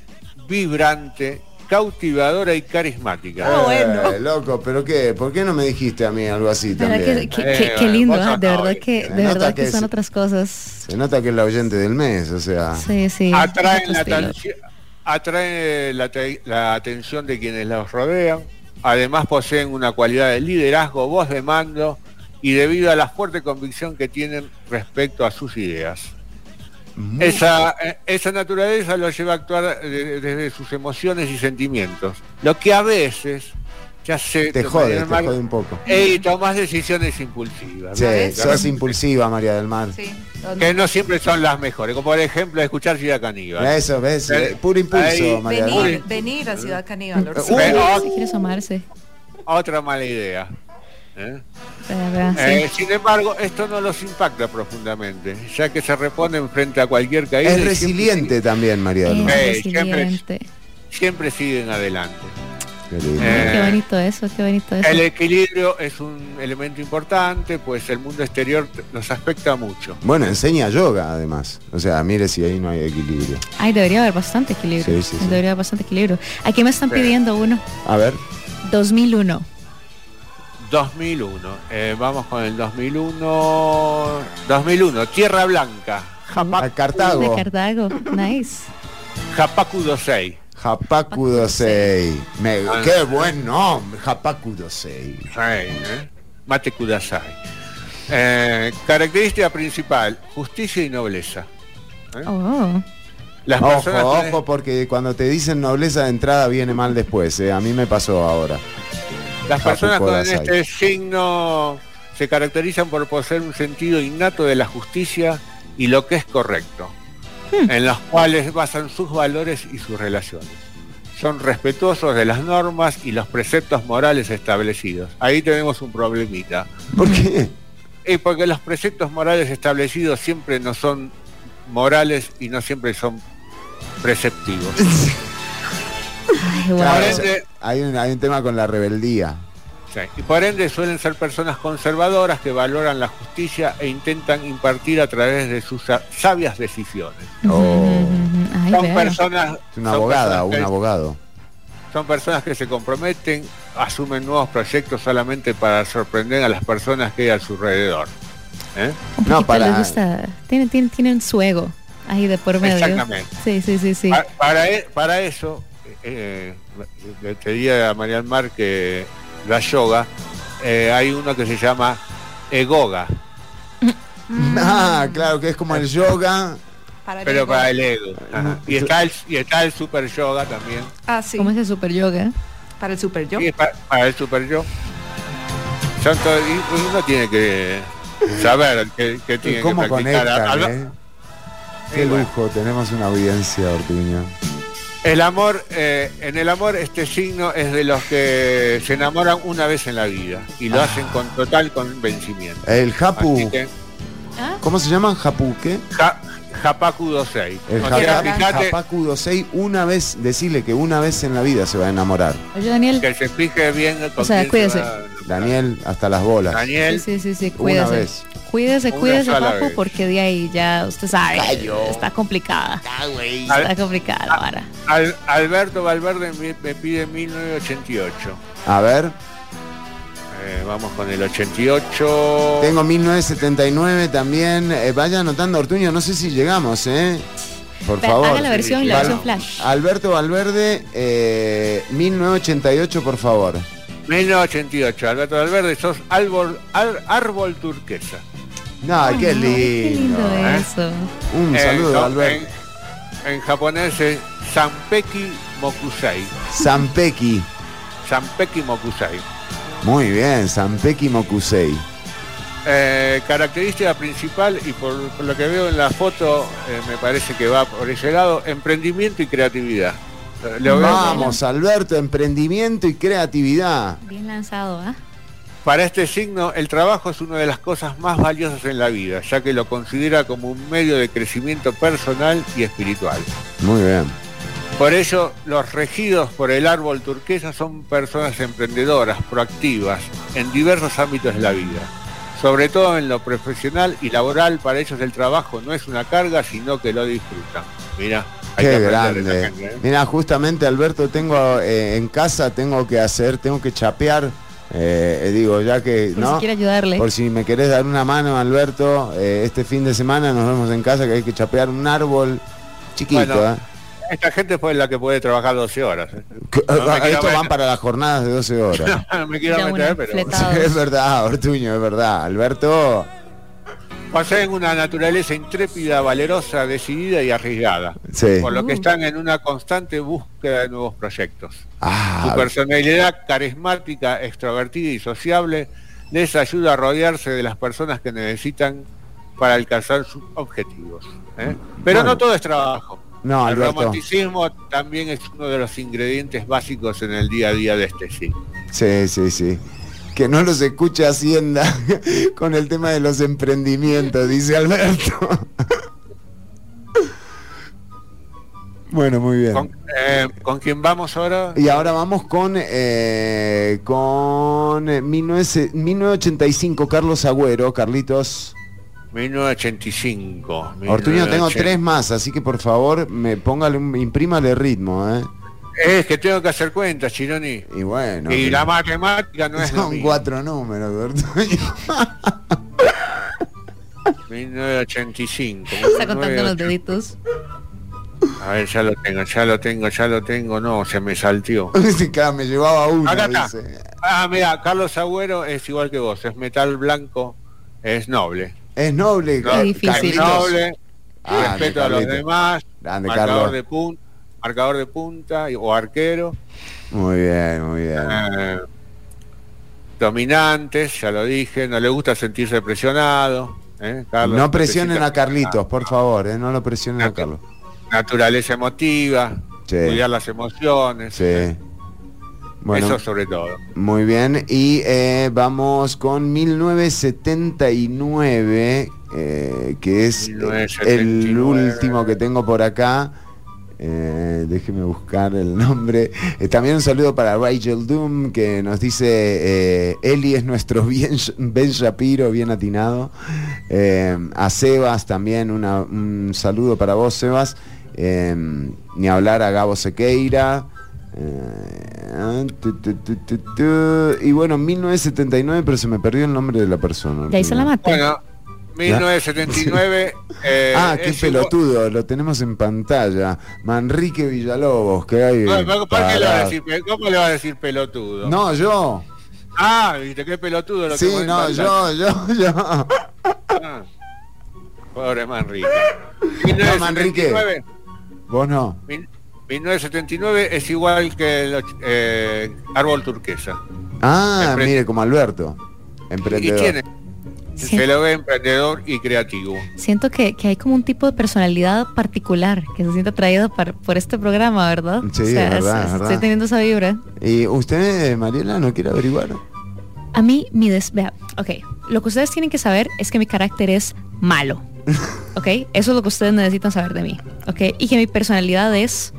vibrante, cautivadora y carismática. Ah, bueno. Eh, loco, pero qué, ¿por qué no me dijiste a mí algo así ¿Verdad también? Eh, qué lindo, ¿ah? de verdad que, Se de nota verdad que que son es- otras cosas. Se nota que es la oyente del mes, o sea. Sí, sí. atraen, la, estilo. atención- atraen la, te- la atención de quienes los rodean. Además poseen una cualidad de liderazgo, voz de mando y debido a la fuerte convicción que tienen respecto a sus ideas. Esa, eh, esa naturaleza lo lleva a actuar de- desde sus emociones y sentimientos, lo que a veces ya se Te jode, te jode un poco. y tomas decisiones impulsivas. Sí, ¿no? sos impulsiva, María del Mar. que no siempre son las mejores, como por ejemplo escuchar Ciudad Caníbal. Eso, ves, Eh, puro impulso, ahí- María del Mar. Venir, venir a Ciudad Caníbal. Uh, Si quiere asomarse. Otra mala idea. ¿Eh? Eh, sin embargo, esto no los impacta profundamente, ya que se reponen frente a cualquier caída. Es resiliente también, María del Mar. Eh, siempre, siempre siguen adelante. Qué lindo. Eh, Qué bonito eso, qué bonito eso. El equilibrio es un elemento importante, pues el mundo exterior nos afecta mucho. Bueno, enseña yoga además. O sea, mire si ahí no hay equilibrio. Ay, debería haber bastante equilibrio. Sí, sí, sí. Debería haber bastante equilibrio. Aquí me están pidiendo uno. A ver. 2001. 2001. Eh, vamos con el 2001. 2001. Tierra Blanca. A Cartago. De Cartago. Nice. Hapaku Dosei. Me- Ah. Qué buen nombre, Hapaku Dosei. Sí, ¿eh? Mate Kudasai. Eh, característica principal, justicia y nobleza. ¿eh? Oh. Las ojo, ojo, porque cuando te dicen nobleza de entrada viene mal después. eh. A mí me pasó ahora. Las personas con este signo se caracterizan por poseer un sentido innato de la justicia y lo que es correcto, en los cuales basan sus valores y sus relaciones. Son respetuosos de las normas y los preceptos morales establecidos. Ahí tenemos un problemita. ¿Por qué? Porque los preceptos morales establecidos siempre no son morales y no siempre son preceptivos. Ay, wow. Claro, Por o sea, ende- hay, un, hay un tema con la rebeldía. Sí, Y por ende suelen ser personas conservadoras que valoran la justicia e intentan impartir a través de sus sa- sabias decisiones. Oh, Ay, son personas, es una son abogada un que- abogado. son personas que se comprometen, asumen nuevos proyectos solamente para sorprender a las personas que hay a su alrededor. ¿Eh? No, para- les gusta. Tienen, tienen, tienen su ego ahí de por medio. Exactamente. Sí, sí, sí, sí. Pa- Para, e- para eso, eh, le pedía a María del Mar que la yoga, eh, hay uno que se llama Egoga, Ah, claro, que es como el yoga. Para el pero ego. para el ego. Ajá. Y está el, y está el super yoga también. Ah, sí. ¿Cómo es el super yoga? Para el super yo. Sí, pa- para el super yo. Son todo- y uno tiene que saber que, que tiene ¿Cómo que practicar. conectan, eh? Qué Y bueno. lujo, tenemos una audiencia, Ortuño. El amor, eh, en el amor este signo es de los que se enamoran una vez en la vida y lo Ah. hacen con total convencimiento. El Japu, que, ¿cómo se llaman? ¿Japu qué? ja, Japaku Dosei. El O sea, fíjate Japaku Dosei, una vez, decirle que una vez en la vida se va a enamorar. Oye, Daniel. que se fije bien con O sea, se cuídese. va- Daniel, hasta las bolas. Daniel, Sí, sí, sí, sí, Una cuídese. vez. Cuídese, cuídese, papu, porque de ahí ya, usted sabe, Callo. está complicada. Al- Está complicada la vara. Al- Alberto Valverde me, me pide 1988. A ver, Eh, vamos con el 88. tengo 1979 también. Eh, vaya anotando, Ortuño, no sé si llegamos, ¿eh? Por Ve, favor. Haga la versión, la Val- versión flash. Alberto Valverde, eh, 1988, por favor. 1988. Alberto Valverde, sos árbol, ar- árbol turquesa. Ay, qué lindo. Qué lindo ¿eh? eso. Un saludo, no, Alberto. En, en japonés es Sanpeki Mokusei. Sanpeki. Sanpeki Mokusei. Muy bien, Sanpeki Mokusei. Eh, característica principal, y por, por lo que veo en la foto, eh, me parece que va por ese lado, emprendimiento y creatividad. Eh, veo- Vamos, Alberto, emprendimiento y creatividad. Bien lanzado, ¿ah? Para este signo, el trabajo es una de las cosas más valiosas en la vida, ya que lo considera como un medio de crecimiento personal y espiritual. Muy bien. Por ello, los regidos por el árbol turquesa son personas emprendedoras, proactivas, en diversos ámbitos de la vida. Sobre todo en lo profesional y laboral, para ellos el trabajo no es una carga, sino que lo disfrutan. Mira, Qué grande. ¿eh? Mira, justamente Alberto, tengo eh, en casa, tengo que hacer, tengo que chapear. eh, digo, ya que, Por ¿no? si quiere ayudarle. Por si me querés dar una mano, Alberto, eh, este fin de semana nos vemos en casa que hay que chapear un árbol chiquito, Bueno, ¿eh? esta gente fue la que puede trabajar 12 horas. ¿eh? No ah, Estos van para las jornadas de 12 horas. No me quiero meter, pero es verdad, Ortuño, es verdad. Alberto, poseen una naturaleza intrépida, valerosa, decidida y arriesgada. Sí. Por lo que están en una constante búsqueda de nuevos proyectos. Su ah, personalidad carismática, extrovertida y sociable les ayuda a rodearse de las personas que necesitan para alcanzar sus objetivos. ¿eh? Pero Bueno. no todo es trabajo. no, el Alberto. romanticismo también es uno de los ingredientes básicos en el día a día de este signo. Sí, sí, sí. Que no los escuche Hacienda con el tema de los emprendimientos, dice Alberto. Bueno, muy bien. ¿Con, eh, ¿con quién vamos ahora? Y ahora vamos con eh, con eh, 19 1985, Carlos Agüero, Carlitos. 1985. Ortuño, tengo 1980. tres más, así que por favor, me póngale imprímale ritmo, ¿eh? Es que tengo que hacer cuentas, Chironi. Y bueno. y la matemática no es son cuatro números, Ortuño. 1985. Está contando los 1985. deditos. A ver, ya lo tengo, ya lo tengo, ya lo tengo. No, se me saltió. Me llevaba uno, Acá está. dice. Ah, mira, Carlos Agüero es igual que vos, es metal blanco, es noble. Es noble, No, difícil. es Carlitos. noble, Ah, respeto a los demás, Grande, marcador Carlos. de punta, marcador de punta y- o arquero, Muy bien, muy bien. eh, dominantes, ya lo dije, no le gusta sentirse presionado. ¿eh? Carlos no presionen necesita a Carlitos, por favor, ¿eh? No lo presionen a Carlos. Naturaleza emotiva, Sí. cuidar las emociones, Sí. Bueno, eso sobre todo. muy bien. Y eh, vamos con 1979, eh, que es eh, el 1979. último que tengo por acá. Eh, déjeme buscar el nombre. Eh, también un saludo para Rachel Doom que nos dice eh, Eli es nuestro bien, Ben Shapiro, bien atinado. Eh, a Sebas también una- un saludo para vos, Sebas. Eh, ni hablar a Gabo Sequeira. Eh, tu, tu, tu, tu, tu. y bueno, 1979, pero se me perdió el nombre de la persona. La mate. Bueno, 1979. eh, ah, qué pelotudo, lo tenemos en pantalla. Manrique Villalobos, que hay. No, ¿por qué le va a decir, ¿Cómo le va a decir pelotudo? No, yo. Ah, viste qué pelotudo lo Sí, que en no, yo, yo, yo. Ah, pobre Manrique. No, Manrique. 1979, Vos no. mil- 1979 es igual que el eh, árbol turquesa. Ah, Empre- mire, como Alberto. Y Emprendedor. tiene, Sí. se lo ve emprendedor y creativo. Siento que, que hay como un tipo de personalidad particular que se siente atraído par- por este programa, ¿verdad? Sí, es verdad, es Estoy teniendo esa vibra. ¿Y usted, Mariela, no quiere averiguar? A mí, mi des... Vea, ok. Lo que ustedes tienen que saber es que mi carácter es malo. ¿Ok? Eso es lo que ustedes necesitan saber de mí. ¿Ok? Y que mi personalidad es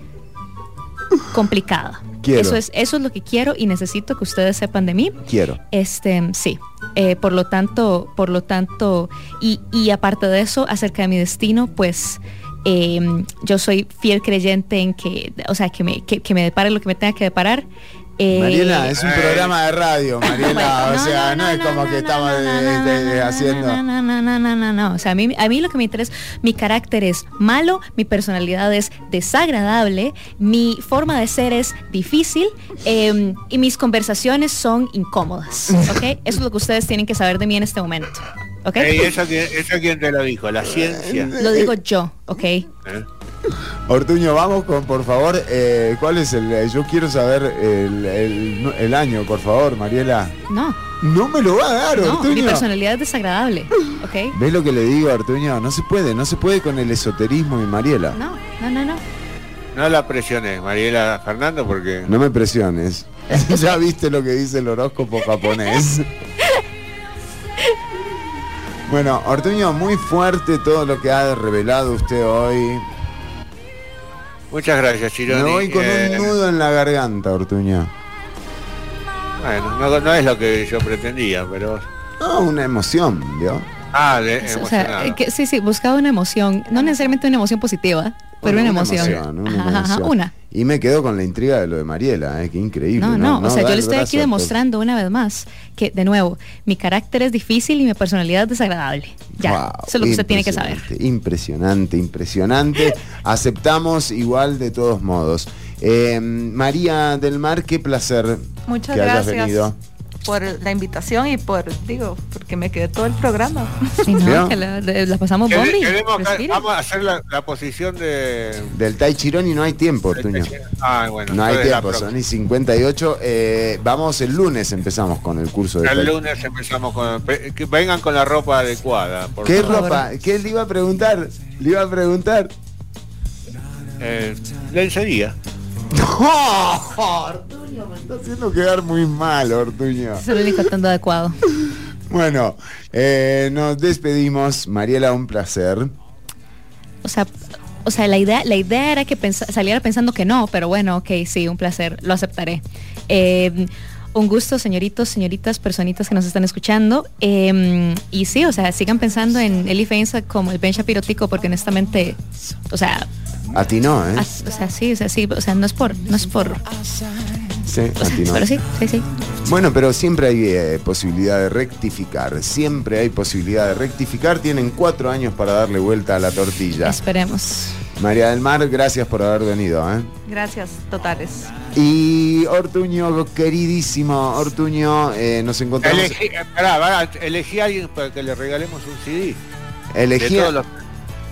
complicada. Quiero. Eso es, eso es lo que quiero y necesito que ustedes sepan de mí. Quiero. Este, sí. Eh, por lo tanto, por lo tanto, y, y aparte de eso, acerca de mi destino, pues eh, yo soy fiel creyente en que, o sea, que me, que, que me depare lo que me tenga que deparar. Eh, Mariela, es un programa de radio, Mariela. Bueno, o sea, no, es como que estamos eh, eh, haciendo. No, no, no, no, no, no, no. O sea, a mí, a mí lo que me interesa, mi carácter es malo, mi personalidad es desagradable, mi forma de ser es difícil eh, y mis conversaciones son incómodas. ¿Ok? Eso es lo que ustedes tienen que saber de mí en este momento. ¿Ok? Ey, ¿eso, quién, ¿Eso quién te lo dijo? La ciencia. Lo digo yo, ¿ok? Ortuño, vamos con, por favor, eh, ¿cuál es el? eh, Yo quiero saber el, el- el año, por favor, Mariela. No, No me lo va a dar, no, mi Ortuño. personalidad es desagradable. ¿Ok? ¿Ves lo que le digo, Ortuño? No se puede, no se puede con el esoterismo y Mariela. No, no, no, no. No la presiones, Mariela Fernando, porque No me presiones. ya viste lo que dice el horóscopo japonés. bueno, Ortuño, muy fuerte todo lo que ha revelado usted hoy. Muchas gracias, Chironi. Me voy con Eh, un nudo en la garganta, Ortuño. Bueno, no, no es lo que yo pretendía, pero... No, una emoción, ¿vio? Ah, de, O sea, eh, que, sí, sí, buscaba una emoción, no necesariamente una emoción positiva, pero una, Una emoción. emoción, una Ajá, una. Y me quedo con la intriga de lo de Mariela, ¿eh? qué increíble. No, no, o sea, yo le estoy aquí a demostrando una vez más que, de nuevo, mi carácter es difícil y mi personalidad es desagradable. Ya, Wow, eso es lo que usted tiene que saber. Impresionante, impresionante. Aceptamos igual de todos modos. Eh, María del Mar, qué placer Muchas que hayas gracias venido. Por la invitación y por, digo, porque me quedé todo el programa. Sí, no, ¿Vio? que la, de- la pasamos bombi. queremos vamos a hacer la, la posición de. Del Tai Chirón y no hay tiempo, Ortuño. Ah, bueno. No hay tiempo, son y 58. Eh, vamos el lunes, empezamos con el curso de El Tai- lunes empezamos con. Que vengan con la ropa adecuada. por ¿Qué favor. ropa? ¿Qué le iba a preguntar? Le iba a preguntar. Eh, lencería. No, está haciendo quedar muy mal, Ortuño. Es el único tanto adecuado. Bueno, eh, nos despedimos. Mariela, un placer. O sea, o sea, la idea, la idea era que pensa- saliera pensando que no, pero bueno, ok, sí, un placer, lo aceptaré. Eh, un gusto, señoritos, señoritas, personitas que nos están escuchando. Eh, y sí, o sea, sigan pensando en Eli Feinza como el Ben Shapirotico, porque honestamente, o sea, Atinó, ¿eh? as- o sea, sí, o sea, sí, o sea, no es por, no es por, Sí, atinó. pero sí, sí, sí. Bueno, pero siempre hay eh, posibilidad de rectificar. Siempre hay posibilidad de rectificar. Tienen cuatro años para darle vuelta a la tortilla. Esperemos. María del Mar, gracias por haber venido. ¿eh? Gracias, totales. Y Ortuño, queridísimo Ortuño, eh, nos encontramos. Elegí, pará, pará, elegí a alguien para que le regalemos un CD. Elegí De todos los,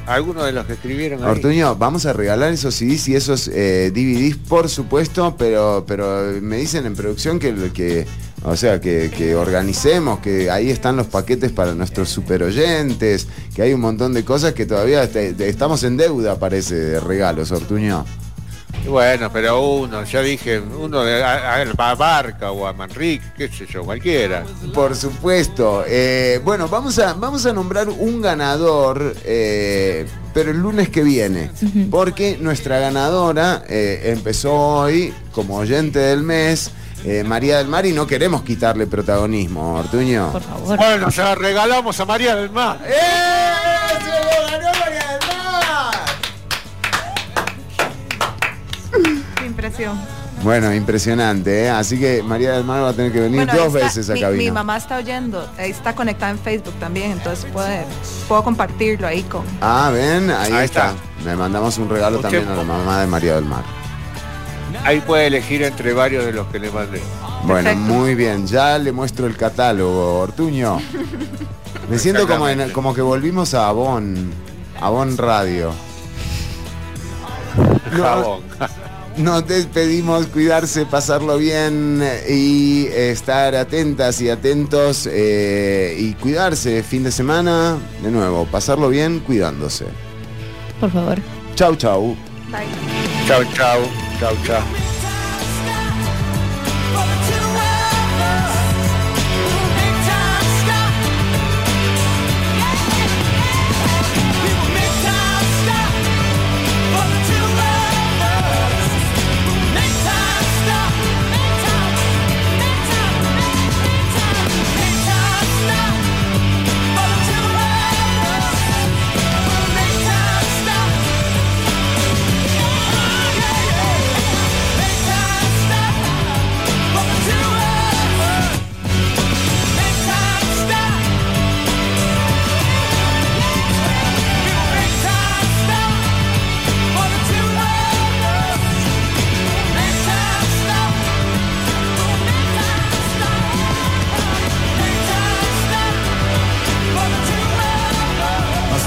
algunos de los que escribieron ahí. Ortuño, vamos a regalar esos CDs y esos eh, DVDs, por supuesto, pero, pero me dicen en producción que, que o sea, que, que organicemos, que ahí están los paquetes para nuestros super oyentes, que hay un montón de cosas que todavía te- te- estamos en deuda, parece, de regalos, Ortuño. Bueno, pero uno, ya dije, uno de, a, a- Barca o a Manrique, qué sé yo, cualquiera. Por supuesto. Eh, bueno, vamos a, vamos a nombrar un ganador, eh, pero el lunes que viene. Porque nuestra ganadora eh, empezó hoy como oyente del mes, eh, María del Mar, y no queremos quitarle protagonismo, Ortuño. Por favor. Bueno, la regalamos a María del Mar. ¡Eh! ¡Se lo ganó María impresión. Bueno, impresionante, ¿eh? Así que María del Mar va a tener que venir Bueno, dos está, veces a mi, cabina. mi mamá está oyendo, está conectada en Facebook también, entonces puede, puedo compartirlo ahí con... Ah, ven, ahí, Ahí está. está. Le mandamos un regalo Usted también a la mamá de María del Mar. Ahí puede elegir entre varios de los que le mandé. Bueno, Perfecto. muy bien. Ya le muestro el catálogo, Ortuño. Me siento como, en- como que volvimos a Avon, Avon Radio. No, Jabón. Nos despedimos, cuidarse, pasarlo bien y estar atentas y atentos eh, y cuidarse fin de semana. De nuevo, pasarlo bien cuidándose. Por favor. Chau, chau. Chau, chau, chau, chau.